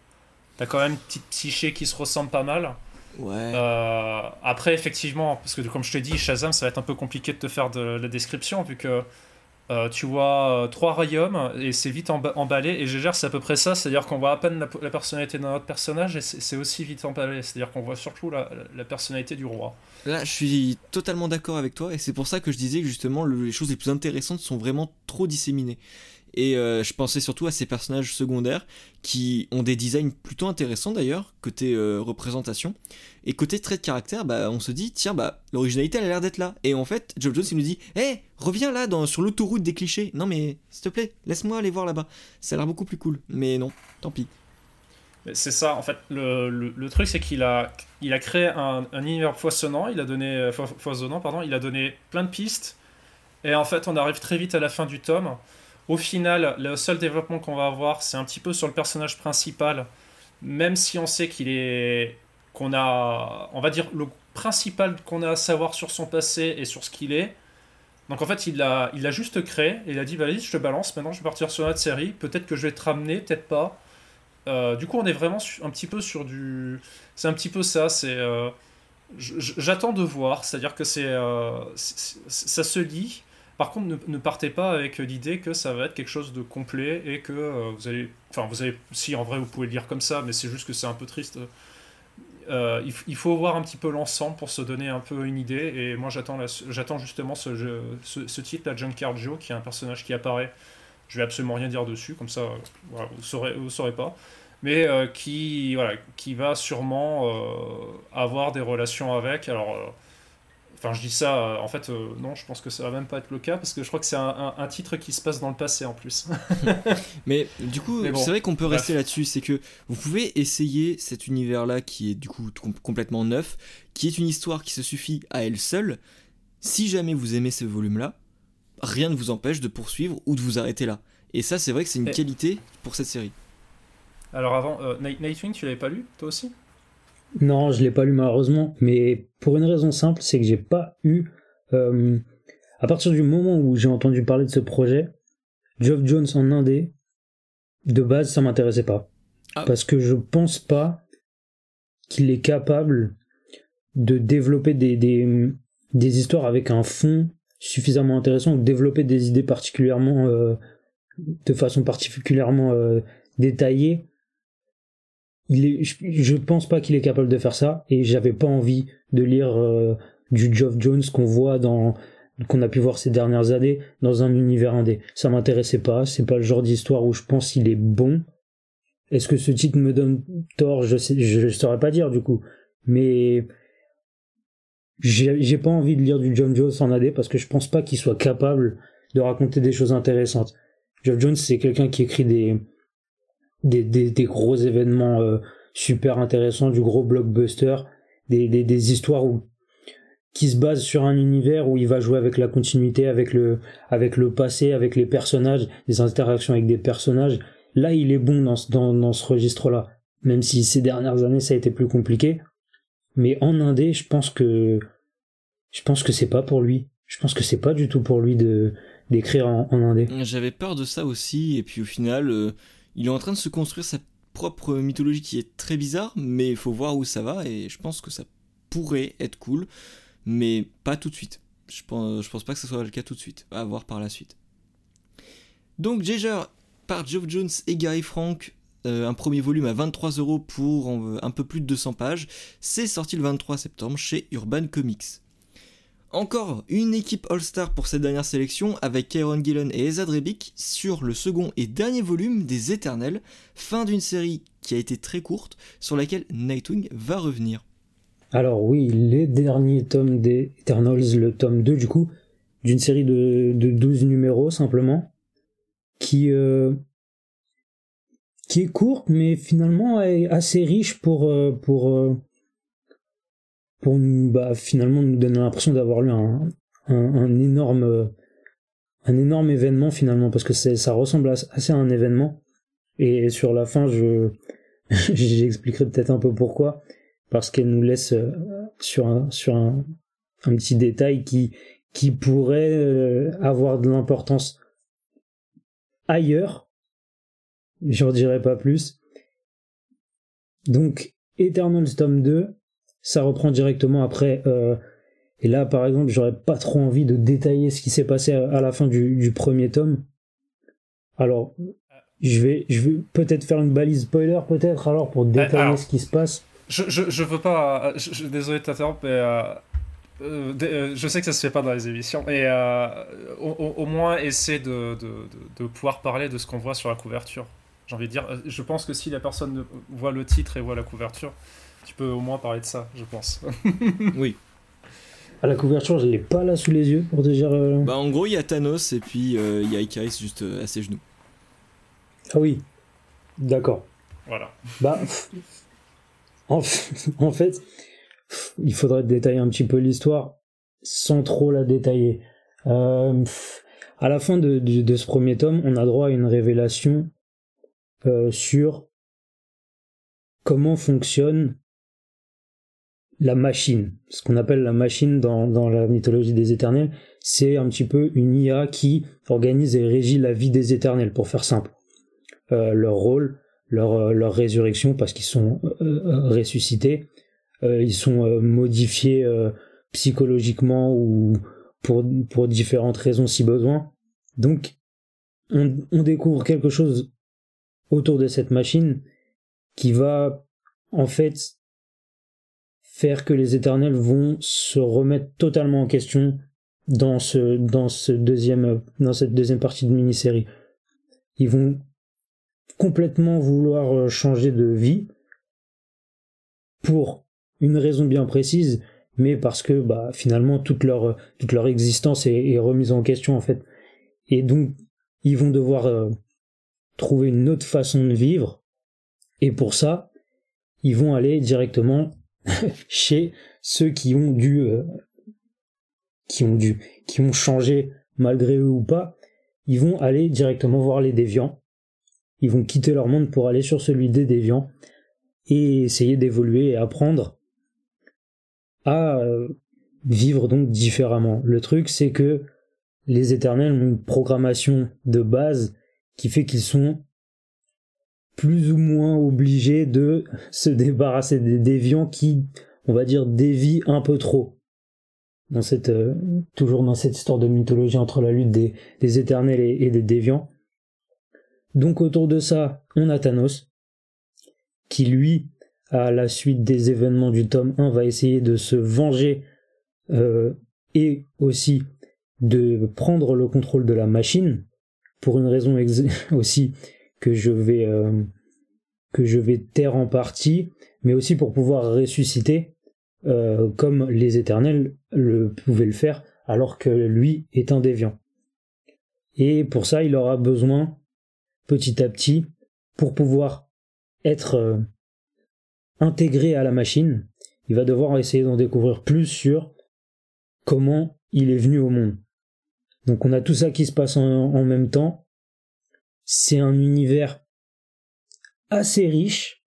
Speaker 3: T'as quand même une petite psyché qui se ressemble pas mal.
Speaker 1: Ouais.
Speaker 3: Euh, après, effectivement, parce que comme je t'ai dit, Shazam, ça va être un peu compliqué de te faire de la description, vu que euh, tu vois euh, trois royaumes et c'est vite emballé. Et gère c'est à peu près ça, c'est-à-dire qu'on voit à peine la, personnalité d'un autre personnage et c'est aussi vite emballé. C'est-à-dire qu'on voit surtout la, la, personnalité du roi.
Speaker 1: Là, je suis totalement d'accord avec toi et c'est pour ça que je disais que justement les choses les plus intéressantes sont vraiment trop disséminées. Et euh, je pensais surtout à ces personnages secondaires qui ont des designs plutôt intéressants d'ailleurs, côté euh, représentation. Et côté trait de caractère, bah, on se dit, tiens, bah, l'originalité elle a l'air d'être là. Et en fait, Joe Jones il nous dit, hé, reviens là dans, sur l'autoroute des clichés. Non mais, s'il te plaît, laisse-moi aller voir là-bas. Ça a l'air beaucoup plus cool. Mais non, tant pis.
Speaker 3: C'est ça, en fait, le, le, truc c'est qu'il a il a créé un, un univers foisonnant, il a donné euh, fo- foisonnant, pardon, il a donné plein de pistes. Et en fait, on arrive très vite à la fin du tome. Au final, le seul développement qu'on va avoir, c'est un petit peu sur le personnage principal, même si on sait qu'il est qu'on a, on va dire le principal qu'on a à savoir sur son passé et sur ce qu'il est. Donc en fait, il l'a il l'a juste créé et il a dit vas-y, je te balance. Maintenant, je vais partir sur notre série. Peut-être que je vais te ramener, peut-être pas. Euh, du coup, on est vraiment un petit peu sur du. C'est un petit peu ça. C'est. euh, J'attends de voir. C'est-à-dire que c'est. euh, ça se lit. Par contre, ne, ne partez pas avec l'idée que ça va être quelque chose de complet et que euh, vous allez. Enfin, vous allez. Si, en vrai, vous pouvez le lire comme ça, mais c'est juste que c'est un peu triste. Euh, il, il faut voir un petit peu l'ensemble pour se donner un peu une idée. Et moi, j'attends justement ce, titre, la Giancarlo, qui est un personnage qui apparaît. Je vais absolument rien dire dessus, comme ça, vous saurez, vous saurez pas. Mais euh, qui, voilà, qui va sûrement avoir des relations avec. Alors, enfin, je dis ça, euh, en fait, euh, non, je pense que ça va même pas être le cas, parce que je crois que c'est un, un- un titre qui se passe dans le passé en plus. *laughs*
Speaker 1: Mais du coup,
Speaker 3: bon,
Speaker 1: c'est vrai qu'on peut
Speaker 3: bref.
Speaker 1: rester là-dessus. C'est que vous pouvez essayer cet univers-là qui est du coup com- complètement neuf, qui est une histoire qui se suffit à elle seule. Si jamais vous aimez ce volume-là, rien ne vous empêche de poursuivre ou de vous arrêter là. Et ça, c'est vrai que c'est une
Speaker 3: Et-
Speaker 1: qualité pour cette série.
Speaker 3: Alors avant, euh, Night- Nightwing, tu l'avais pas lu, toi aussi?
Speaker 2: Non, je l'ai pas lu malheureusement, mais pour une raison simple, c'est que j'ai pas eu. euh, à partir du moment où j'ai entendu parler de ce projet, Geoff Jones en indé, de base, ça m'intéressait pas.
Speaker 1: Ah.
Speaker 2: Parce que je pense pas qu'il est capable de développer des, des, des histoires avec un fond suffisamment intéressant ou de développer des idées particulièrement euh, de façon particulièrement euh, détaillée il est, je, je pense pas qu'il est capable de faire ça et j'avais pas envie de lire euh, du Geoff Jones qu'on voit dans qu'on a pu voir ces dernières années dans un univers indé. Ça m'intéressait pas, c'est pas le genre d'histoire où je pense qu'il est bon. Est-ce que ce titre me donne tort? Je sais, je saurais pas dire du coup, mais j'ai pas envie de lire du John Jones en AD parce que je pense pas qu'il soit capable de raconter des choses intéressantes. Geoff Jones, c'est quelqu'un qui écrit des des, gros événements euh, super intéressants, du gros blockbuster, des, histoires qui se basent sur un univers où il va jouer avec la continuité, avec le, avec le passé, avec les personnages, des interactions avec des personnages. Là, il est bon dans, dans, ce registre-là. Même si ces dernières années, ça a été plus compliqué. Mais en indé, je pense que, je pense que c'est pas pour lui. Je pense que c'est pas du tout pour lui de, d'écrire en, en indé.
Speaker 1: J'avais peur de ça aussi, et puis au final, euh, il est en train de se construire sa propre mythologie qui est très bizarre, mais il faut voir où ça va, et je pense que ça pourrait être cool, mais pas tout de suite. Je pense, pense pas que ce soit le cas tout de suite. À voir par la suite. Donc, Jaeger par Geoff Jones et Gary Frank, euh, un premier volume à 23 euros pour euh, un peu plus de 200 pages. C'est sorti le 23 septembre chez Urban Comics. Encore une équipe All-Star pour cette dernière sélection avec Kieron Gillen et Ezad Rebic sur le second et dernier volume des Éternels, fin d'une série qui a été très courte sur laquelle Nightwing va revenir.
Speaker 2: Alors oui, les derniers tomes des Eternals, le tome 2 du coup, d'une série de, de 12 numéros simplement, qui, euh, qui est courte mais finalement assez riche pour, euh, euh, pour nous, bah, finalement nous donner l'impression d'avoir lu un, un, un énorme un énorme événement finalement parce que ça ressemble assez à un événement et sur la fin je *laughs* j'expliquerai peut-être un peu pourquoi parce qu'elle nous laisse euh, sur un, sur un, un petit détail qui, qui pourrait euh, avoir de l'importance ailleurs. J'en dirai pas plus. Donc, Eternals tome 2, ça reprend directement après. euh, et là, par exemple, j'aurais pas trop envie de détailler ce qui s'est passé à, à la fin du, du premier tome. Alors, je vais, je vais peut-être faire une balise spoiler, peut-être, alors, pour détailler
Speaker 3: alors,
Speaker 2: ce qui se passe.
Speaker 3: Je, je, je veux pas. Je, je- désolé de t'interrompre, mais. euh, euh, euh, je sais que ça se fait pas dans les émissions, mais euh, au, moins essaie de, de, de- de pouvoir parler de ce qu'on voit sur la couverture. J'ai envie de dire, euh, je pense que si la personne ne- voit le titre et voit la couverture, tu peux au moins parler de ça, je pense. *laughs*
Speaker 1: Oui.
Speaker 2: À la couverture, je l'ai pas là sous les yeux pour te dire. euh,
Speaker 1: Bah en gros il y a Thanos et puis euh, il y a Icaris juste euh, à ses genoux.
Speaker 2: Ah oui, d'accord.
Speaker 3: voilà.
Speaker 2: Bah, en, f- *laughs* en fait, il faudrait détailler un petit peu l'histoire sans trop la détailler. Euh, à la fin de, de, ce premier tome, on a droit à une révélation euh, sur comment fonctionne la machine. Ce qu'on appelle la machine dans, dans la mythologie des éternels, c'est un petit peu une IA qui organise et régit la vie des éternels, pour faire simple. Euh, leur rôle, leur, euh, leur résurrection, parce qu'ils sont euh, ressuscités, ils sont modifiés psychologiquement ou pour, pour différentes raisons si besoin. Donc, on, on découvre quelque chose autour de cette machine qui va en fait faire que les éternels vont se remettre totalement en question dans ce dans ce deuxième dans cette deuxième partie de mini-série. Ils vont complètement vouloir euh, changer de vie pour une raison bien précise, mais parce que bah, finalement toute leur, toute leur existence est, remise en question en fait. Et donc ils vont devoir euh, trouver une autre façon de vivre, et pour ça, ils vont aller directement *laughs* chez ceux qui ont dû, euh, qui ont dû, qui ont changé malgré eux ou pas, ils vont aller directement voir les déviants ils vont quitter leur monde pour aller sur celui des déviants et essayer d'évoluer et apprendre à euh, vivre donc différemment. Le truc, c'est que les éternels ont une programmation de base qui fait qu'ils sont plus ou moins obligés de se débarrasser des déviants qui, on va dire, dévient un peu trop. Dans cette, euh, toujours dans cette histoire de mythologie entre la lutte des, éternels et des déviants. Donc autour de ça, on a Thanos, qui lui, à la suite des événements du tome 1, va essayer de se venger euh, et aussi de prendre le contrôle de la machine, pour une raison *laughs* aussi que je vais euh, que je vais taire en partie, mais aussi pour pouvoir ressusciter euh, comme les éternels le pouvaient le faire, alors que lui est un déviant. Et pour ça, il aura besoin petit à petit pour pouvoir être euh, intégré à la machine. Il va devoir essayer d'en découvrir plus sur comment il est venu au monde. Donc on a tout ça qui se passe en, même temps. C'est un univers assez riche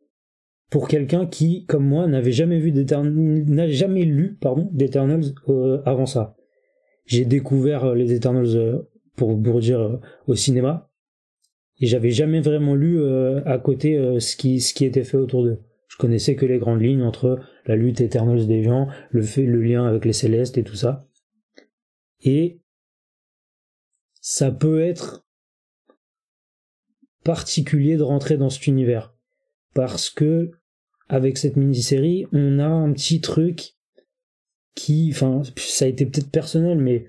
Speaker 2: pour quelqu'un qui, comme moi, n'avait jamais vu n'a jamais lu, pardon, d'Eternals euh, avant ça. J'ai découvert euh, les Eternals, pour, pour dire, au cinéma, et j'avais jamais vraiment lu euh, à côté euh, ce, qui, ce qui était fait autour d'eux. Je connaissais que les grandes lignes entre la lutte éternelle des gens, le, fait, le lien avec les célestes et tout ça. Et ça peut être particulier de rentrer dans cet univers. Parce que, avec cette mini-série, on a un petit truc qui, enfin, ça a été peut-être personnel, mais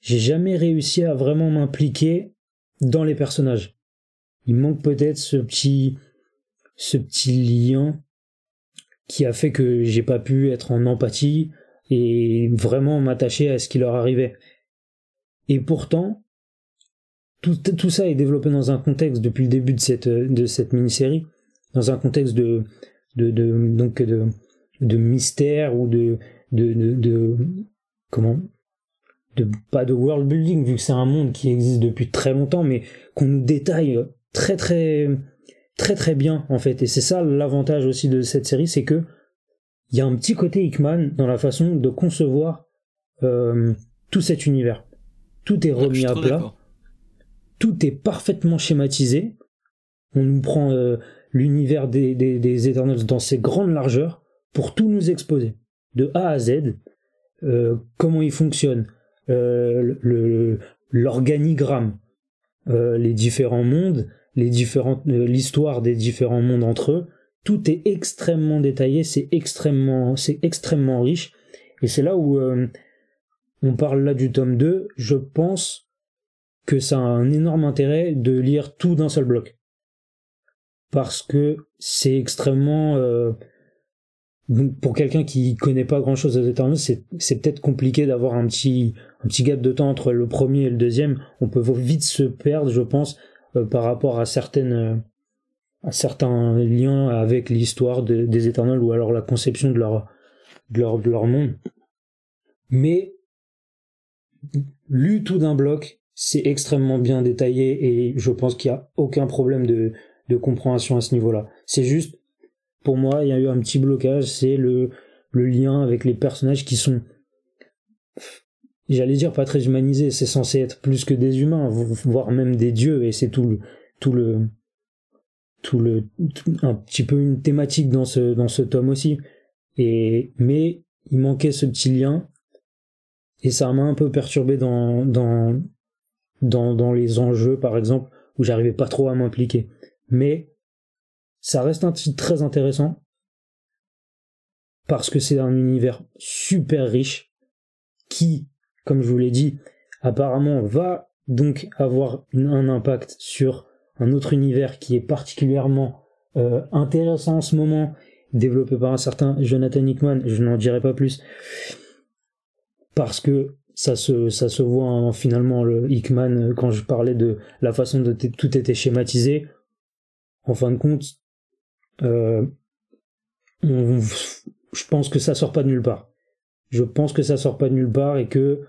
Speaker 2: j'ai jamais réussi à vraiment m'impliquer dans les personnages il manque peut-être ce petit, ce petit lien qui a fait que j'ai pas pu être en empathie et vraiment m'attacher à ce qui leur arrivait. Et pourtant, tout, tout, ça est développé dans un contexte depuis le début de cette, de cette mini-série, dans un contexte de, de, de donc de, de mystère ou de, de, de, de comment de pas de world building vu que c'est un monde qui existe depuis très longtemps mais qu'on nous détaille très très très très bien en fait. Et c'est ça l'avantage aussi de cette série c'est que il y a un petit côté Hickman dans la façon de concevoir euh, tout cet univers. Tout est remis à plat tout est parfaitement schématisé on nous prend euh, l'univers des, des, Eternals dans ses grandes largeurs pour tout nous exposer de A à Z euh, comment il fonctionne l'organigramme les différents mondes euh, l'histoire des différents mondes entre eux. Tout est extrêmement détaillé, c'est extrêmement, extrêmement riche. Et c'est là où euh, on parle là du tome 2. Je pense que ça a un énorme intérêt de lire tout d'un seul bloc. Parce que c'est extrêmement... Euh, pour quelqu'un qui connaît pas grand chose Eternals, c'est, c'est peut-être compliqué d'avoir un petit, un petit gap de temps entre le premier et le deuxième. On peut vite se perdre, je pense, euh, par rapport à certaines euh, à certains liens avec l'histoire des Éternels ou alors la conception de leur de leur, de leur monde. Mais lu tout d'un bloc, c'est extrêmement bien détaillé et je pense qu'il n'y a aucun problème de, de compréhension à ce niveau-là. C'est juste, pour moi, il y a eu un petit blocage, c'est le, le lien avec les personnages qui sont, j'allais dire pas très humanisés, c'est censé être plus que des humains, voire même des dieux, et c'est tout le, tout le, tout le, un petit peu une thématique dans ce, dans ce tome aussi. Et, mais il manquait ce petit lien, et ça m'a un peu perturbé dans, dans, dans, dans les enjeux, par exemple, où j'arrivais pas trop à m'impliquer. Mais ça reste un titre très intéressant parce que c'est un univers super riche qui, comme je vous l'ai dit, apparemment va donc avoir un impact sur un autre univers qui est particulièrement euh, intéressant en ce moment, développé par un certain Jonathan Hickman, je n'en dirai pas plus, parce que ça se, ça se voit finalement le Hickman quand je parlais de la façon dont tout était schématisé. En fin de compte, euh, je pense que ça sort pas de nulle part. Je pense que ça sort pas de nulle part et que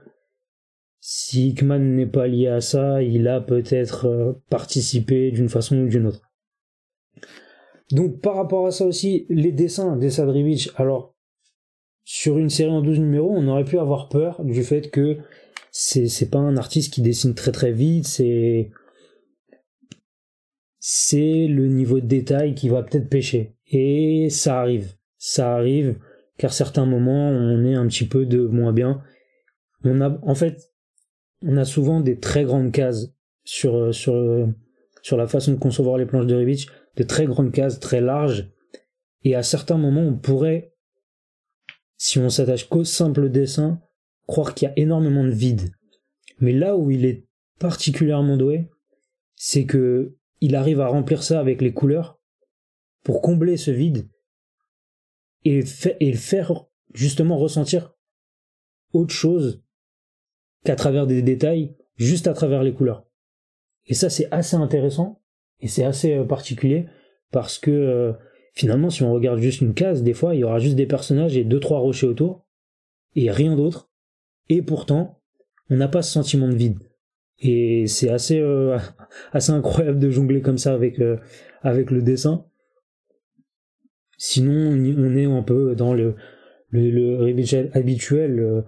Speaker 2: si Hickman n'est pas lié à ça, il a peut-être euh, participé d'une façon ou d'une autre. Donc par rapport à ça aussi, les dessins d'Esadrivich, alors sur une série en 12 numéros, on aurait pu avoir peur du fait que c'est, c'est pas un artiste qui dessine très très vite, c'est c'est le niveau de détail qui va peut-être pêcher. Et ça arrive. Ça arrive car certains moments on est un petit peu de moins bien. On a en fait on a souvent des très grandes cases sur, sur, sur la façon de concevoir les planches de Rivich, de très grandes cases, très larges. Et à certains moments, on pourrait, si on s'attache qu'au simple dessin, croire qu'il y a énormément de vide. Mais là où il est particulièrement doué, c'est que il arrive à remplir ça avec les couleurs pour combler ce vide et, et faire justement ressentir autre chose qu'à travers des détails, juste à travers les couleurs. Et ça, c'est assez intéressant et c'est assez euh, particulier parce que euh, finalement, si on regarde juste une case, des fois, il y aura juste des personnages et deux trois rochers autour et rien d'autre. Et pourtant, on n'a pas ce sentiment de vide. Et c'est assez euh, *laughs* assez incroyable de jongler comme ça avec avec le dessin. Sinon, on est un peu dans le le, le habituel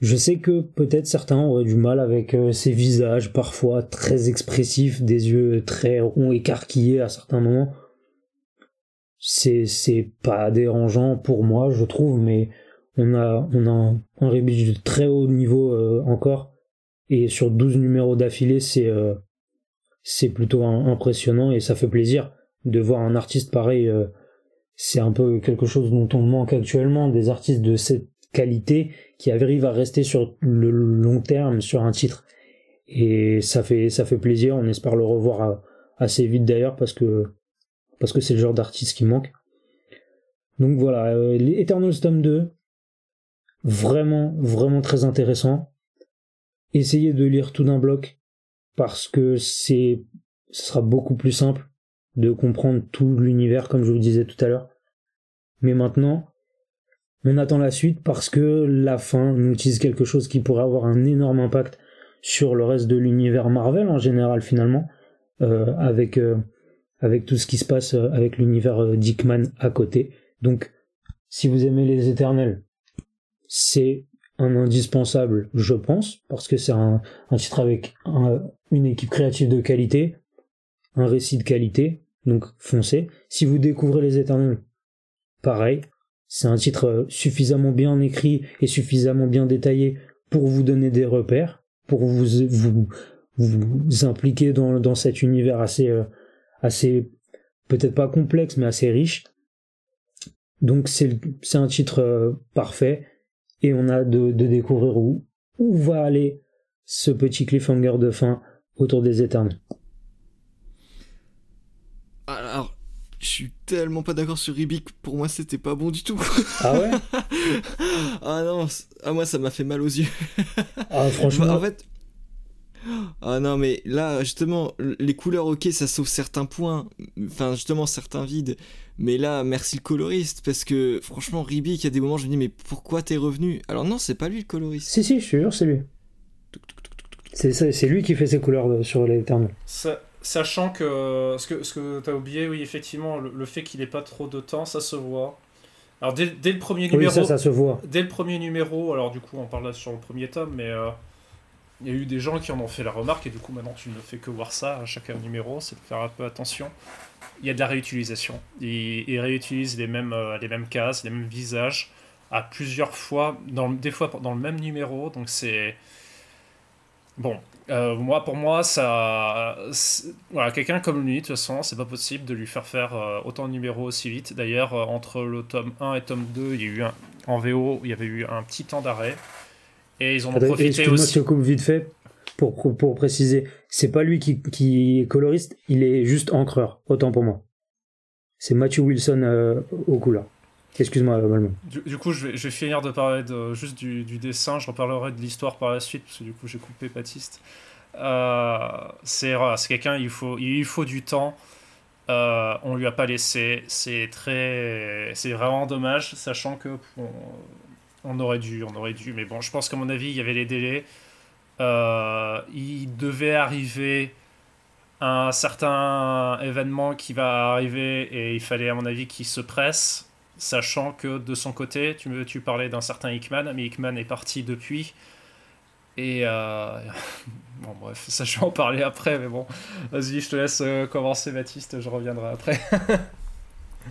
Speaker 2: je sais que peut-être certains auraient du mal avec euh, ces visages parfois très expressifs, des yeux très ronds écarquillés à certains moments. C'est c'est pas dérangeant pour moi, je trouve, mais on a on a un, un de très haut niveau euh, encore et sur 12 numéros d'affilée, c'est euh, c'est plutôt impressionnant et ça fait plaisir de voir un artiste pareil c'est un peu quelque chose dont on manque actuellement des artistes de cette qualité qui arrive à rester sur le long terme sur un titre. Et ça fait, ça fait plaisir, on espère le revoir assez vite d'ailleurs parce que parce que c'est le genre d'artiste qui manque. Donc voilà, euh, Eternals tome 2, vraiment, vraiment très intéressant. Essayez de lire tout d'un bloc parce que c'est, ce sera beaucoup plus simple de comprendre tout l'univers comme je vous disais tout à l'heure. Mais maintenant, on attend la suite parce que la fin nous utilise quelque chose qui pourrait avoir un énorme impact sur le reste de l'univers Marvel en général finalement, euh, avec, euh, avec tout ce qui se passe euh, avec l'univers Dickman à côté. Donc si vous aimez les éternels, c'est un indispensable, je pense, parce que c'est un, titre avec une équipe créative de qualité, un récit de qualité, donc foncez. Si vous découvrez les éternels, pareil, c'est un titre euh, suffisamment bien écrit et suffisamment bien détaillé pour vous donner des repères, pour vous vous, vous impliquer dans, dans cet univers assez, euh, assez peut-être pas complexe, mais assez riche. Donc c'est un titre euh, parfait et on a de, de découvrir où, où va aller ce petit cliffhanger de fin autour des éternes.
Speaker 1: Alors, je suis tellement pas d'accord sur Ribik. Pour moi, c'était pas bon du tout.
Speaker 2: Ah ouais? *laughs*
Speaker 1: Ah non, ah moi ça m'a fait mal aux yeux.
Speaker 2: Ah franchement.
Speaker 1: en fait, Ah non, mais là, justement, les couleurs, ok, ça sauve certains points, enfin, justement, certains vides. Mais là, merci le coloriste, parce que franchement, Ribic, il y a des moments, je me dis, mais pourquoi t'es revenu? Alors non, c'est pas lui le coloriste.
Speaker 2: Si, si, je suis sûr, c'est lui. C'est lui qui fait ses couleurs euh, sur les termes.
Speaker 3: Sachant que ce que, ce que tu as oublié, oui, effectivement, le, fait qu'il n'ait pas trop de temps, ça se voit. Alors, dès, dès le premier numéro.
Speaker 2: ça, ça se voit.
Speaker 3: Dès le premier numéro, alors du coup, on parle là sur le premier tome, mais euh, il y a eu des gens qui en ont fait la remarque, et du coup, maintenant, tu ne fais que voir ça à chaque numéro, c'est de faire un peu attention. Il y a de la réutilisation. Ils, réutilisent les mêmes, euh, les mêmes cases, les mêmes visages, à plusieurs fois, dans, des fois dans le même numéro, donc c'est. Bon, euh, moi, pour moi, ça, voilà, quelqu'un comme lui, de toute façon, c'est pas possible de lui faire faire euh, autant de numéros aussi vite. D'ailleurs, entre le tome 1 et tome 2, il y a eu un, en VO, il y avait eu un petit temps d'arrêt. Et ils ont en profité aussi.
Speaker 2: je te coupe vite fait pour, pour préciser. C'est pas lui qui, qui, est coloriste, il est juste encreur, autant pour moi. C'est Matthew Wilson euh, au couleur. Excuse-moi, Malmo.
Speaker 3: Du, coup, je vais, je vais, finir de parler de, juste du, du dessin. Je reparlerai de l'histoire par la suite, parce que du coup, j'ai coupé Baptiste. Euh, c'est quelqu'un, il faut, il faut du temps. Euh, on lui a pas laissé. C'est très, c'est vraiment dommage, sachant que on, aurait dû, on aurait dû. Mais bon, je pense qu'à mon avis, il y avait les délais. Euh, il devait arriver un certain événement qui va arriver et il fallait à mon avis qu'il se presse sachant que de son côté, tu, tu parlais d'un certain Hickman, mais Hickman est parti depuis. Et euh... *laughs* bon, bref, ça je vais en parler après, mais bon, vas-y, je te laisse euh, commencer, Baptiste, je reviendrai après.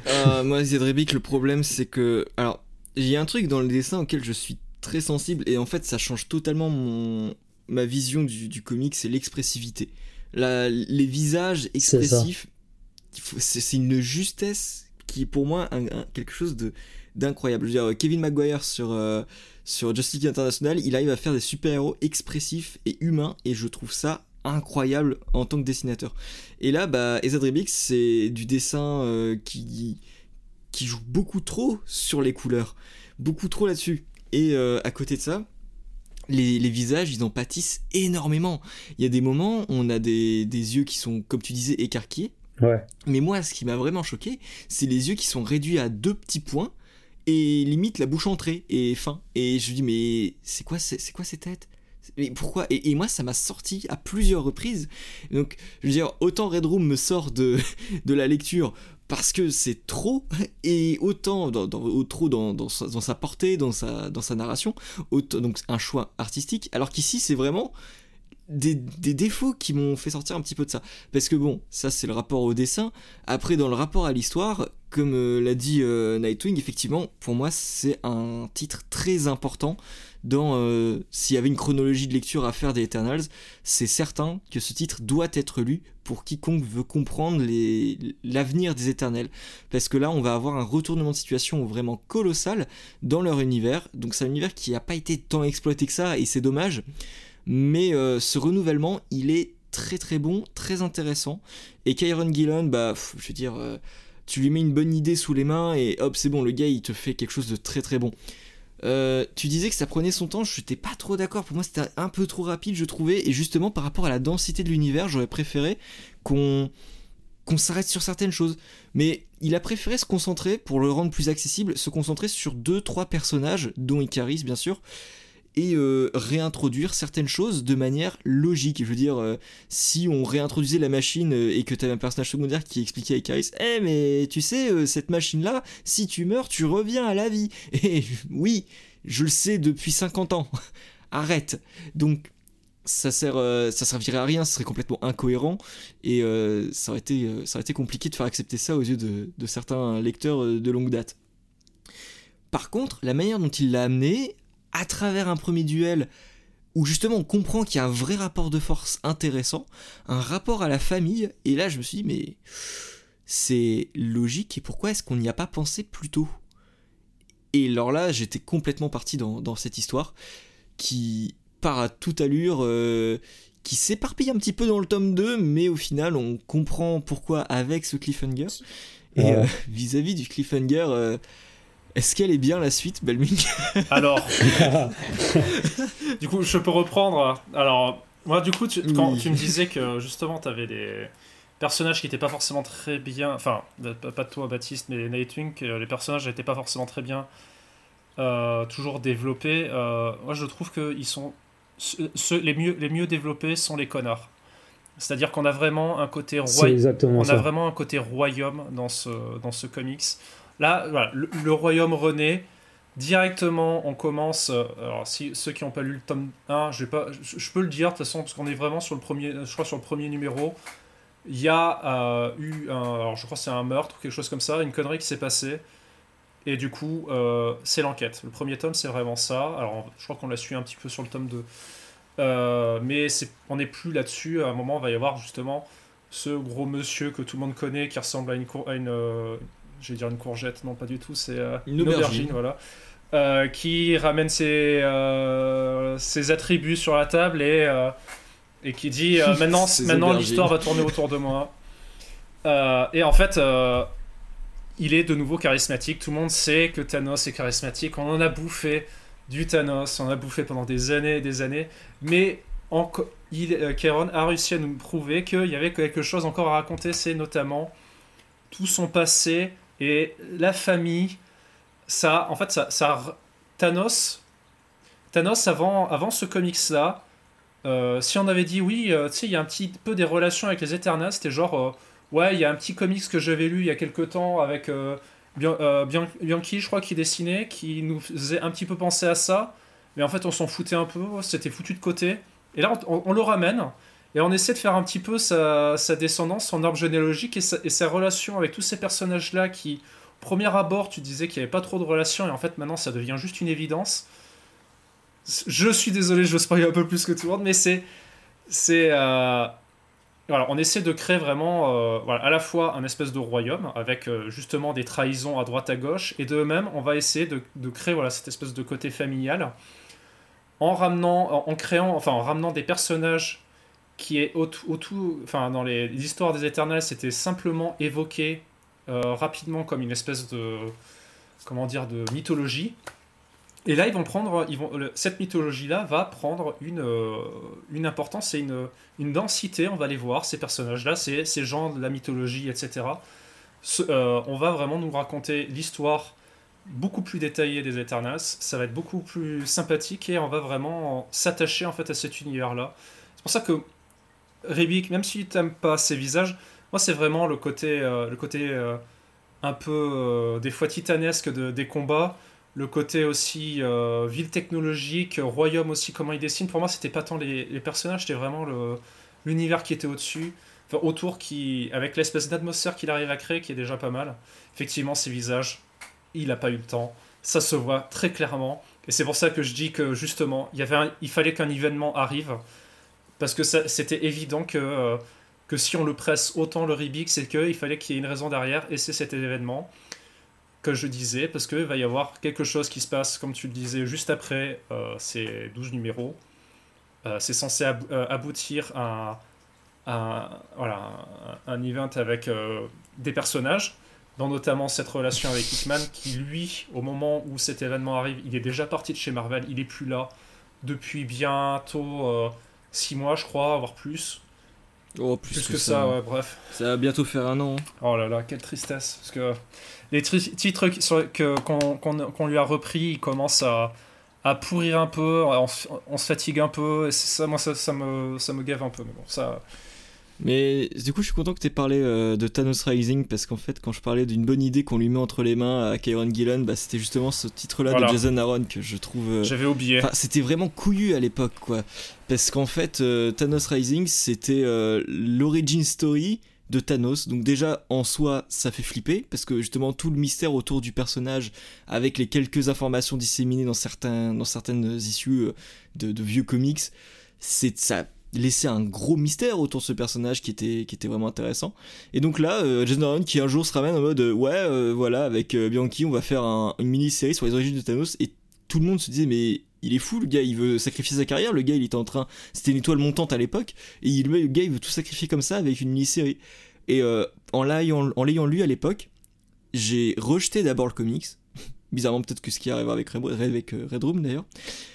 Speaker 3: *laughs*
Speaker 1: moi, Zedrebic, le problème c'est que. Alors, il y a un truc dans le dessin auquel je suis très sensible, et en fait, ça change totalement mon... ma vision du, du comic, c'est l'expressivité. Les visages expressifs, c'est une justesse qui est pour moi un, quelque chose de d'incroyable. Je veux dire, Kevin Maguire sur, euh, sur Justice League International, il arrive à faire des super-héros expressifs et humains, et je trouve ça incroyable en tant que dessinateur. Et là, bah, Ezad c'est du dessin euh, qui, qui joue beaucoup trop sur les couleurs, beaucoup trop là-dessus. Et euh, à côté de ça, les, les, visages, ils en pâtissent énormément. Il y a des moments, on a des, des yeux qui sont, comme tu disais, écarquillés, mais moi, ce qui m'a vraiment choqué, c'est les yeux qui sont réduits à deux petits points et limite la bouche entrée et fin. Et je dis, mais c'est quoi, c'est quoi ces têtes? Mais pourquoi? Et, moi, ça m'a sorti à plusieurs reprises. Donc, je veux dire, autant Red Room me sort de, *laughs* de la lecture parce que c'est trop, et autant dans, trop dans, sa, portée, dans sa, narration, donc un choix artistique, alors qu'ici, c'est vraiment des, défauts qui m'ont fait sortir un petit peu de ça. Parce que bon, ça c'est le rapport au dessin. Après, dans le rapport à l'histoire, comme euh, l'a dit euh, Nightwing, effectivement, pour moi c'est un titre très important dans... Euh, s'il y avait une chronologie de lecture à faire des Eternals, c'est certain que ce titre doit être lu pour quiconque veut comprendre l'avenir des Éternels. Parce que là, on va avoir un retournement de situation vraiment colossal dans leur univers. Donc c'est un univers qui n'a pas été tant exploité que ça, et c'est dommage. Mais euh, ce renouvellement, il est très très bon, très intéressant. Et Kyron Gillan, bah, je veux dire, euh, tu lui mets une bonne idée sous les mains et hop, c'est bon, le gars, il te fait quelque chose de très très bon. Euh, tu disais que ça prenait son temps, je n'étais pas trop d'accord. Pour moi, c'était un peu trop rapide, je trouvais. Et justement, par rapport à la densité de l'univers, j'aurais préféré qu'on qu'on s'arrête sur certaines choses. Mais il a préféré se concentrer, pour le rendre plus accessible, se concentrer sur deux, trois personnages, dont Icaris bien sûr, et euh, réintroduire certaines choses de manière logique. Je veux dire, euh, si on réintroduisait la machine euh, et que tu avais un personnage secondaire qui expliquait à Icaris Eh, mais tu sais, cette machine-là, si tu meurs, tu reviens à la vie. *laughs* Et oui, je le sais depuis 50 ans. *laughs* Arrête. Donc, ça sert servirait à rien ce serait complètement incohérent et ça aurait été compliqué de faire accepter ça aux yeux de certains lecteurs de longue date par contre la manière dont il l'a amené à travers un premier duel où justement on comprend qu'il y a un vrai rapport de force intéressant, un rapport à la famille, et là je me suis dit mais c'est logique et pourquoi est-ce qu'on n'y a pas pensé plus tôt? Et alors là j'étais complètement parti dans, cette histoire qui part à toute allure, euh, qui s'éparpille un petit peu dans le tome 2, mais au final on comprend pourquoi avec ce cliffhanger. Et euh, vis-à-vis du cliffhanger, euh, est-ce qu'elle est bien la suite, Belming *laughs*
Speaker 3: Alors, du coup, je peux reprendre. Alors, Moi, du coup, tu, quand tu me disais que justement, tu avais des personnages qui n'étaient pas forcément très bien. Enfin, pas toi, Baptiste, mais Nightwing, les personnages n'étaient pas forcément très bien euh, toujours développés. Euh, moi, je trouve qu'ils sont. Ceux, les, mieux, les mieux développés sont les connards. C'est-à-dire qu'on a vraiment un côté royaume. On a vraiment un côté royaume dans ce, dans ce comics. Là, voilà, le royaume renaît Directement, on commence. Euh, alors, si ceux qui n'ont pas lu le tome 1, je, vais pas, je, peux le dire de toute façon, parce qu'on est vraiment sur le premier, je crois sur le premier numéro. Il y a euh, eu un, alors je crois c'est un meurtre ou quelque chose comme ça, une connerie qui s'est passée. Et du coup, euh, c'est l'enquête. Le premier tome, c'est vraiment ça. Alors, je crois qu'on l'a su un petit peu sur le tome 2. mais on n'est plus là-dessus. À un moment, il va y avoir justement ce gros monsieur que tout le monde connaît qui ressemble à une, je vais dire une courgette, non pas du tout, c'est
Speaker 1: une, aubergine,
Speaker 3: voilà. Euh, qui ramène ses, euh, ses, attributs sur la table et, euh, et qui dit *laughs* maintenant, maintenant l'histoire va tourner autour de moi. et en fait, il est de nouveau charismatique. Tout le monde sait que Thanos est charismatique. On en a bouffé du Thanos, on en a bouffé pendant des années et des années. Mais il, Kéron a réussi à nous prouver qu'il y avait quelque chose encore à raconter. C'est notamment tout son passé et la famille ça, en fait, ça, Thanos, Thanos avant, avant ce comics-là, euh, si on avait dit oui, euh, tu sais, il y a un petit peu des relations avec les Eternals, c'était genre, euh, ouais, il y a un petit comics que j'avais lu il y a quelques temps avec Bianchi, je crois, qui dessinait, qui nous faisait un petit peu penser à ça, mais en fait, on s'en foutait un peu, c'était foutu de côté. Et là, on, le ramène, et on essaie de faire un petit peu sa, sa descendance, son arbre généalogique et sa, et sa relation avec tous ces personnages-là qui premier abord, tu disais qu'il n'y avait pas trop de relations, et en fait, maintenant, ça devient juste une évidence. Je suis désolé, je spoil un peu plus que tout le monde, mais c'est. C'est. Euh, voilà, on essaie de créer vraiment euh, voilà, à la fois un espèce de royaume avec euh, justement des trahisons à droite à gauche et de même on va essayer de, de, créer voilà, cette espèce de côté familial en ramenant en, créant enfin en ramenant des personnages qui est au, tout enfin dans les, les histoires des éternels c'était simplement évoqué euh, rapidement comme une espèce de comment dire de mythologie. Et là, ils vont prendre, ils vont, cette mythologie-là va prendre une, euh, une importance et une, une densité. On va les voir, ces personnages-là, ces, ces gens de la mythologie, etc. Euh, on va vraiment nous raconter l'histoire beaucoup plus détaillée des Eternals. Ça va être beaucoup plus sympathique et on va vraiment s'attacher en fait à cet univers-là. C'est pour ça que Rebik, même si tu n'aimes pas ses visages, moi, c'est vraiment le côté, euh, le côté euh, un peu euh, des fois titanesque de, des combats, le côté aussi ville technologique, royaume aussi, comment il dessine. Pour moi, c'était pas tant les, personnages, c'était vraiment l'univers qui était au-dessus, autour, qui, avec l'espèce d'atmosphère qu'il arrive à créer, qui est déjà pas mal. Effectivement, ses visages, il n'a pas eu le temps. Ça se voit très clairement. Et c'est pour ça que je dis que justement, il, y avait il fallait qu'un événement arrive. Parce que c'était évident que que si on le presse autant le Ribik, c'est qu'il fallait qu'il y ait une raison derrière, et c'est cet événement que je disais, parce qu'il va y avoir quelque chose qui se passe, comme tu le disais, juste après euh, ces 12 numéros. Euh, c'est censé euh, aboutir à, voilà, un event avec des personnages, dont notamment cette relation avec Hickman, qui lui, au moment où cet événement arrive, il est déjà parti de chez Marvel, il est plus là depuis bientôt 6 mois, je crois, voire plus.
Speaker 1: Oh, plus, que, ça, ouais, bref. Ça va bientôt faire un an. Hein.
Speaker 3: Oh là là, quelle tristesse. Parce que les titres qu'on lui a repris, ils commencent à, à pourrir un peu, on, se fatigue un peu, et ça, moi, ça, ça, me, ça me gave un peu. Mais bon, ça.
Speaker 1: Mais du coup, je suis content que tu aies parlé euh, de Thanos Rising parce qu'en fait, quand je parlais d'une bonne idée qu'on lui met entre les mains à Kyron Gillen, bah, c'était justement ce titre-là de Jason Aaron que je trouve. Euh,
Speaker 3: J'avais oublié.
Speaker 1: C'était vraiment couillu à l'époque, quoi. Parce qu'en fait, euh, Thanos Rising, c'était l'origin story de Thanos. Donc déjà en soi ça fait flipper parce que justement tout le mystère autour du personnage avec les quelques informations disséminées dans, certains, dans certaines issues de, de vieux comics, c'est ça laisser un gros mystère autour de ce personnage qui était, qui était vraiment intéressant. Et donc là, euh, Jason qui un jour se ramène en mode euh, ouais, euh, voilà, avec Bianchi, on va faire une mini-série sur les origines de Thanos. Et tout le monde se disait, mais il est fou, le gars, il veut sacrifier sa carrière. Le gars, il était en train, c'était une étoile montante à l'époque, et le gars, il veut tout sacrifier comme ça avec une mini-série. Et en l'ayant, lu à l'époque, j'ai rejeté d'abord le comics. *laughs* Bizarrement, peut-être que ce qui arrive avec Red Room d'ailleurs.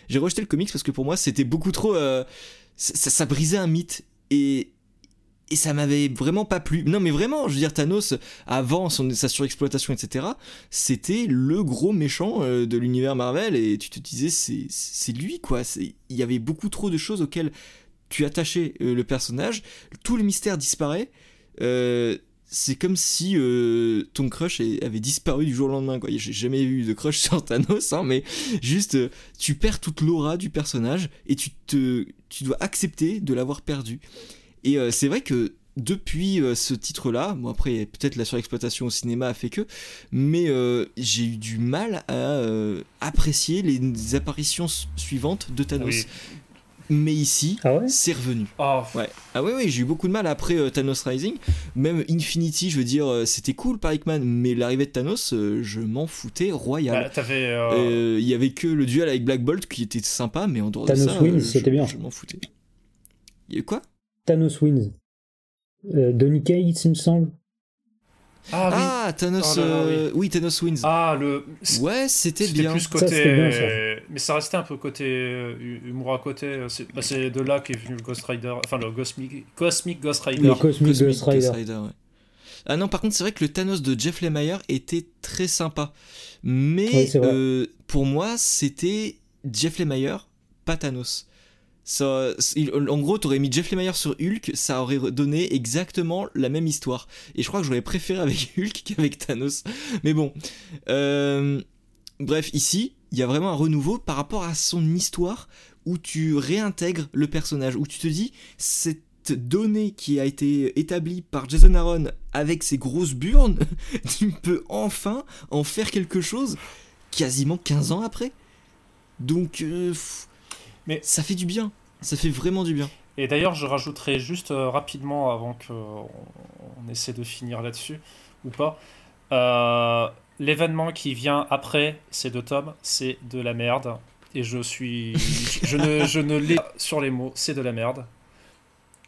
Speaker 1: J'ai rejeté le comics parce que pour moi, c'était beaucoup trop ça, brisait un mythe et et ça m'avait vraiment pas plu. Non mais vraiment, je veux dire Thanos avant son, sa surexploitation etc. C'était le gros méchant euh, de l'univers Marvel et tu te disais c'est lui quoi. Il y avait beaucoup trop de choses auxquelles tu attachais euh, le personnage. Tout le mystère disparaît. Euh, c'est comme si ton crush avait disparu du jour au lendemain. quoi. J'ai jamais eu de crush *laughs* sur Thanos, hein, mais juste tu perds toute l'aura du personnage et tu te, tu dois accepter de l'avoir perdu. Et euh, c'est vrai que depuis euh, ce titre-là, bon après peut-être la surexploitation au cinéma a fait que, mais euh, j'ai eu du mal à apprécier les apparitions su- suivantes de Thanos. Mais ici,
Speaker 2: Ah ouais
Speaker 1: c'est revenu.
Speaker 3: Oh,
Speaker 1: Ouais. Ah ouais, ouais, j'ai eu beaucoup de mal après euh, Thanos Rising. Même Infinity, je veux dire, euh, c'était cool par Hickman, mais l'arrivée de Thanos, euh, je m'en foutais
Speaker 3: bah,
Speaker 1: royal.
Speaker 3: t'avais. euh,
Speaker 1: Euh, Il y avait que le duel avec Black Bolt qui était sympa, mais en dehors
Speaker 2: Thanos
Speaker 1: de ça,
Speaker 2: wins,
Speaker 1: euh, je-
Speaker 2: c'était bien.
Speaker 1: Je m'en foutais. Il y a eu quoi?
Speaker 2: Thanos wins. Euh, Donny Cates, il me semble.
Speaker 3: Ah, oui.
Speaker 1: Ah, Thanos.
Speaker 3: Oh là là,
Speaker 1: euh, oui. Thanos wins.
Speaker 3: Ah, le.
Speaker 1: ouais, c'était
Speaker 3: C'était
Speaker 1: bien.
Speaker 3: plus côté.
Speaker 2: c'était bien, ça.
Speaker 3: Mais ça restait un peu côté euh, humour à côté. euh, C'est bah, c'est de là qu'est venu le Ghost Rider. Enfin, le Cosmic, Cosmic Ghost Rider.
Speaker 2: Le Cosmic, Ghost Rider.
Speaker 1: ouais. Ah non, par contre, c'est vrai que le Thanos de Jeff Lemire était très sympa. Mais
Speaker 2: Oui,
Speaker 1: euh, pour moi, c'était Jeff Lemire, pas Thanos. Ça, il- en gros, t'aurais mis Jeff Lemire sur Hulk, ça aurait donné exactement la même histoire. Et je crois que j'aurais préféré avec *laughs* Hulk qu'avec Thanos. Mais bon. Euh, bref, ici, il y a vraiment un renouveau par rapport à son histoire où tu réintègres le personnage, où tu te dis, cette donnée qui a été établie par Jason Aaron avec ses grosses burnes, *laughs* tu peux enfin en faire quelque chose quasiment 15 ans après. Donc, euh,
Speaker 3: Mais-
Speaker 1: ça fait du bien. Ça fait vraiment du bien.
Speaker 3: Et d'ailleurs, je rajouterai juste euh, rapidement avant qu'on on essaie de finir là-dessus ou pas. euh, L'événement qui vient après ces deux tomes, c'est de la merde. Et je suis. je ne, je ne l'ai pas sur les mots, c'est de la merde.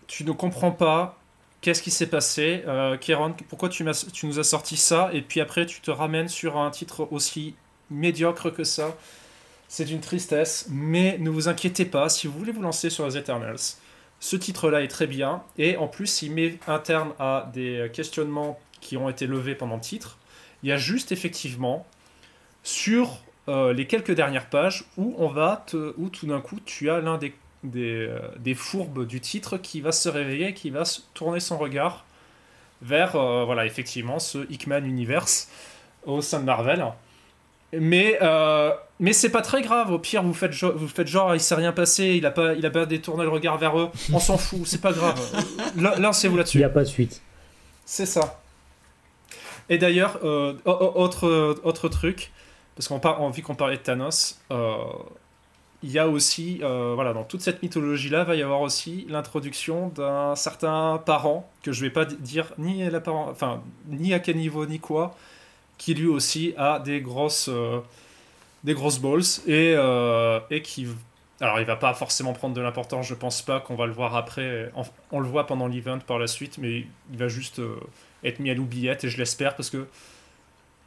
Speaker 3: Tu ne comprends pas qu'est-ce qui s'est passé. Euh, Kéron, pourquoi tu nous as sorti ça? Et puis après, tu te ramènes sur un titre aussi médiocre que ça. C'est d'une tristesse, mais ne vous inquiétez pas, si vous voulez vous lancer sur les Eternals, ce titre-là est très bien, et en plus il met un terme à des questionnements qui ont été levés pendant le titre. Il y a juste effectivement sur euh, les quelques dernières pages où on va te, où tout d'un coup tu as l'un des, des, euh, des fourbes du titre qui va se réveiller, qui va se tourner son regard vers euh, voilà effectivement ce Hickman Universe au sein de Marvel. Mais, euh, mais c'est pas très grave. Au pire, vous faites, vous faites genre, il s'est rien passé, il a pas, il a pas détourné le regard vers eux. On s'en fout, c'est pas grave. *laughs* Là- Lancez-vous
Speaker 2: Il
Speaker 3: là-dessus.
Speaker 2: n'y a pas de suite.
Speaker 3: C'est ça. Et d'ailleurs, euh, o- o- autre, autre truc, parce qu'on par, vu qu'on parlait de Thanos, euh, il y a aussi, euh, voilà, dans toute cette mythologie-là, va y avoir aussi l'introduction d'un certain parent, que je vais pas di- dire ni, la parent, enfin, ni à quel niveau ni quoi, qui lui aussi a des grosses, euh, des grosses balls, et, euh, et qui... Alors, il va pas forcément prendre de l'importance, je pense pas qu'on va le voir après. On, le voit pendant l'event par la suite, mais il va juste euh, être mis à l'oubliette, et je l'espère, parce que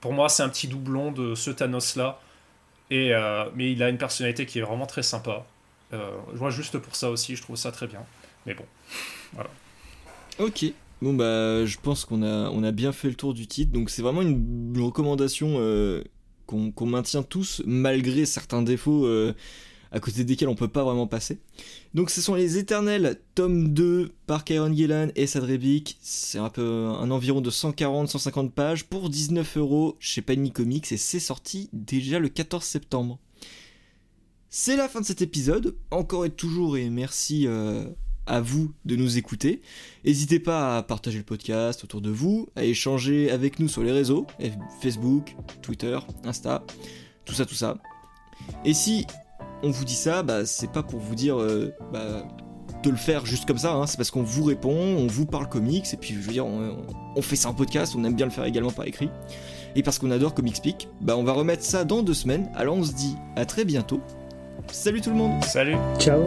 Speaker 3: pour moi, c'est un petit doublon de ce Thanos-là. Et, euh, mais il a une personnalité qui est vraiment très sympa. Euh, je vois juste pour ça aussi, je trouve ça très bien. Mais bon.
Speaker 1: Ok. Bon bah je pense qu'on a, on a bien fait le tour du titre, donc c'est vraiment une, recommandation euh, qu'on qu'on maintient tous malgré certains défauts euh, à côté desquels on peut pas vraiment passer. Donc ce sont les Éternels, tome 2 par Kieron Gillan et Sad Rebic. C'est un peu un environ de 140-150 pages pour 19 euros chez Panini Comics et c'est sorti déjà le 14 septembre. C'est la fin de cet épisode, encore et toujours et merci euh, à vous de nous écouter. N'hésitez pas à partager le podcast autour de vous, à échanger avec nous sur les réseaux, Facebook, Twitter, Insta, tout ça, tout ça. Et si on vous dit ça, bah, c'est pas pour vous dire euh, bah, de le faire juste comme ça, hein, c'est parce qu'on vous répond, on vous parle comics, et puis je veux dire, on, on fait ça en podcast, on aime bien le faire également par écrit. Et parce qu'on adore Comic Speak, bah, on va remettre ça dans deux semaines, alors on se dit à très bientôt. Salut tout le monde.
Speaker 3: Salut.
Speaker 2: Ciao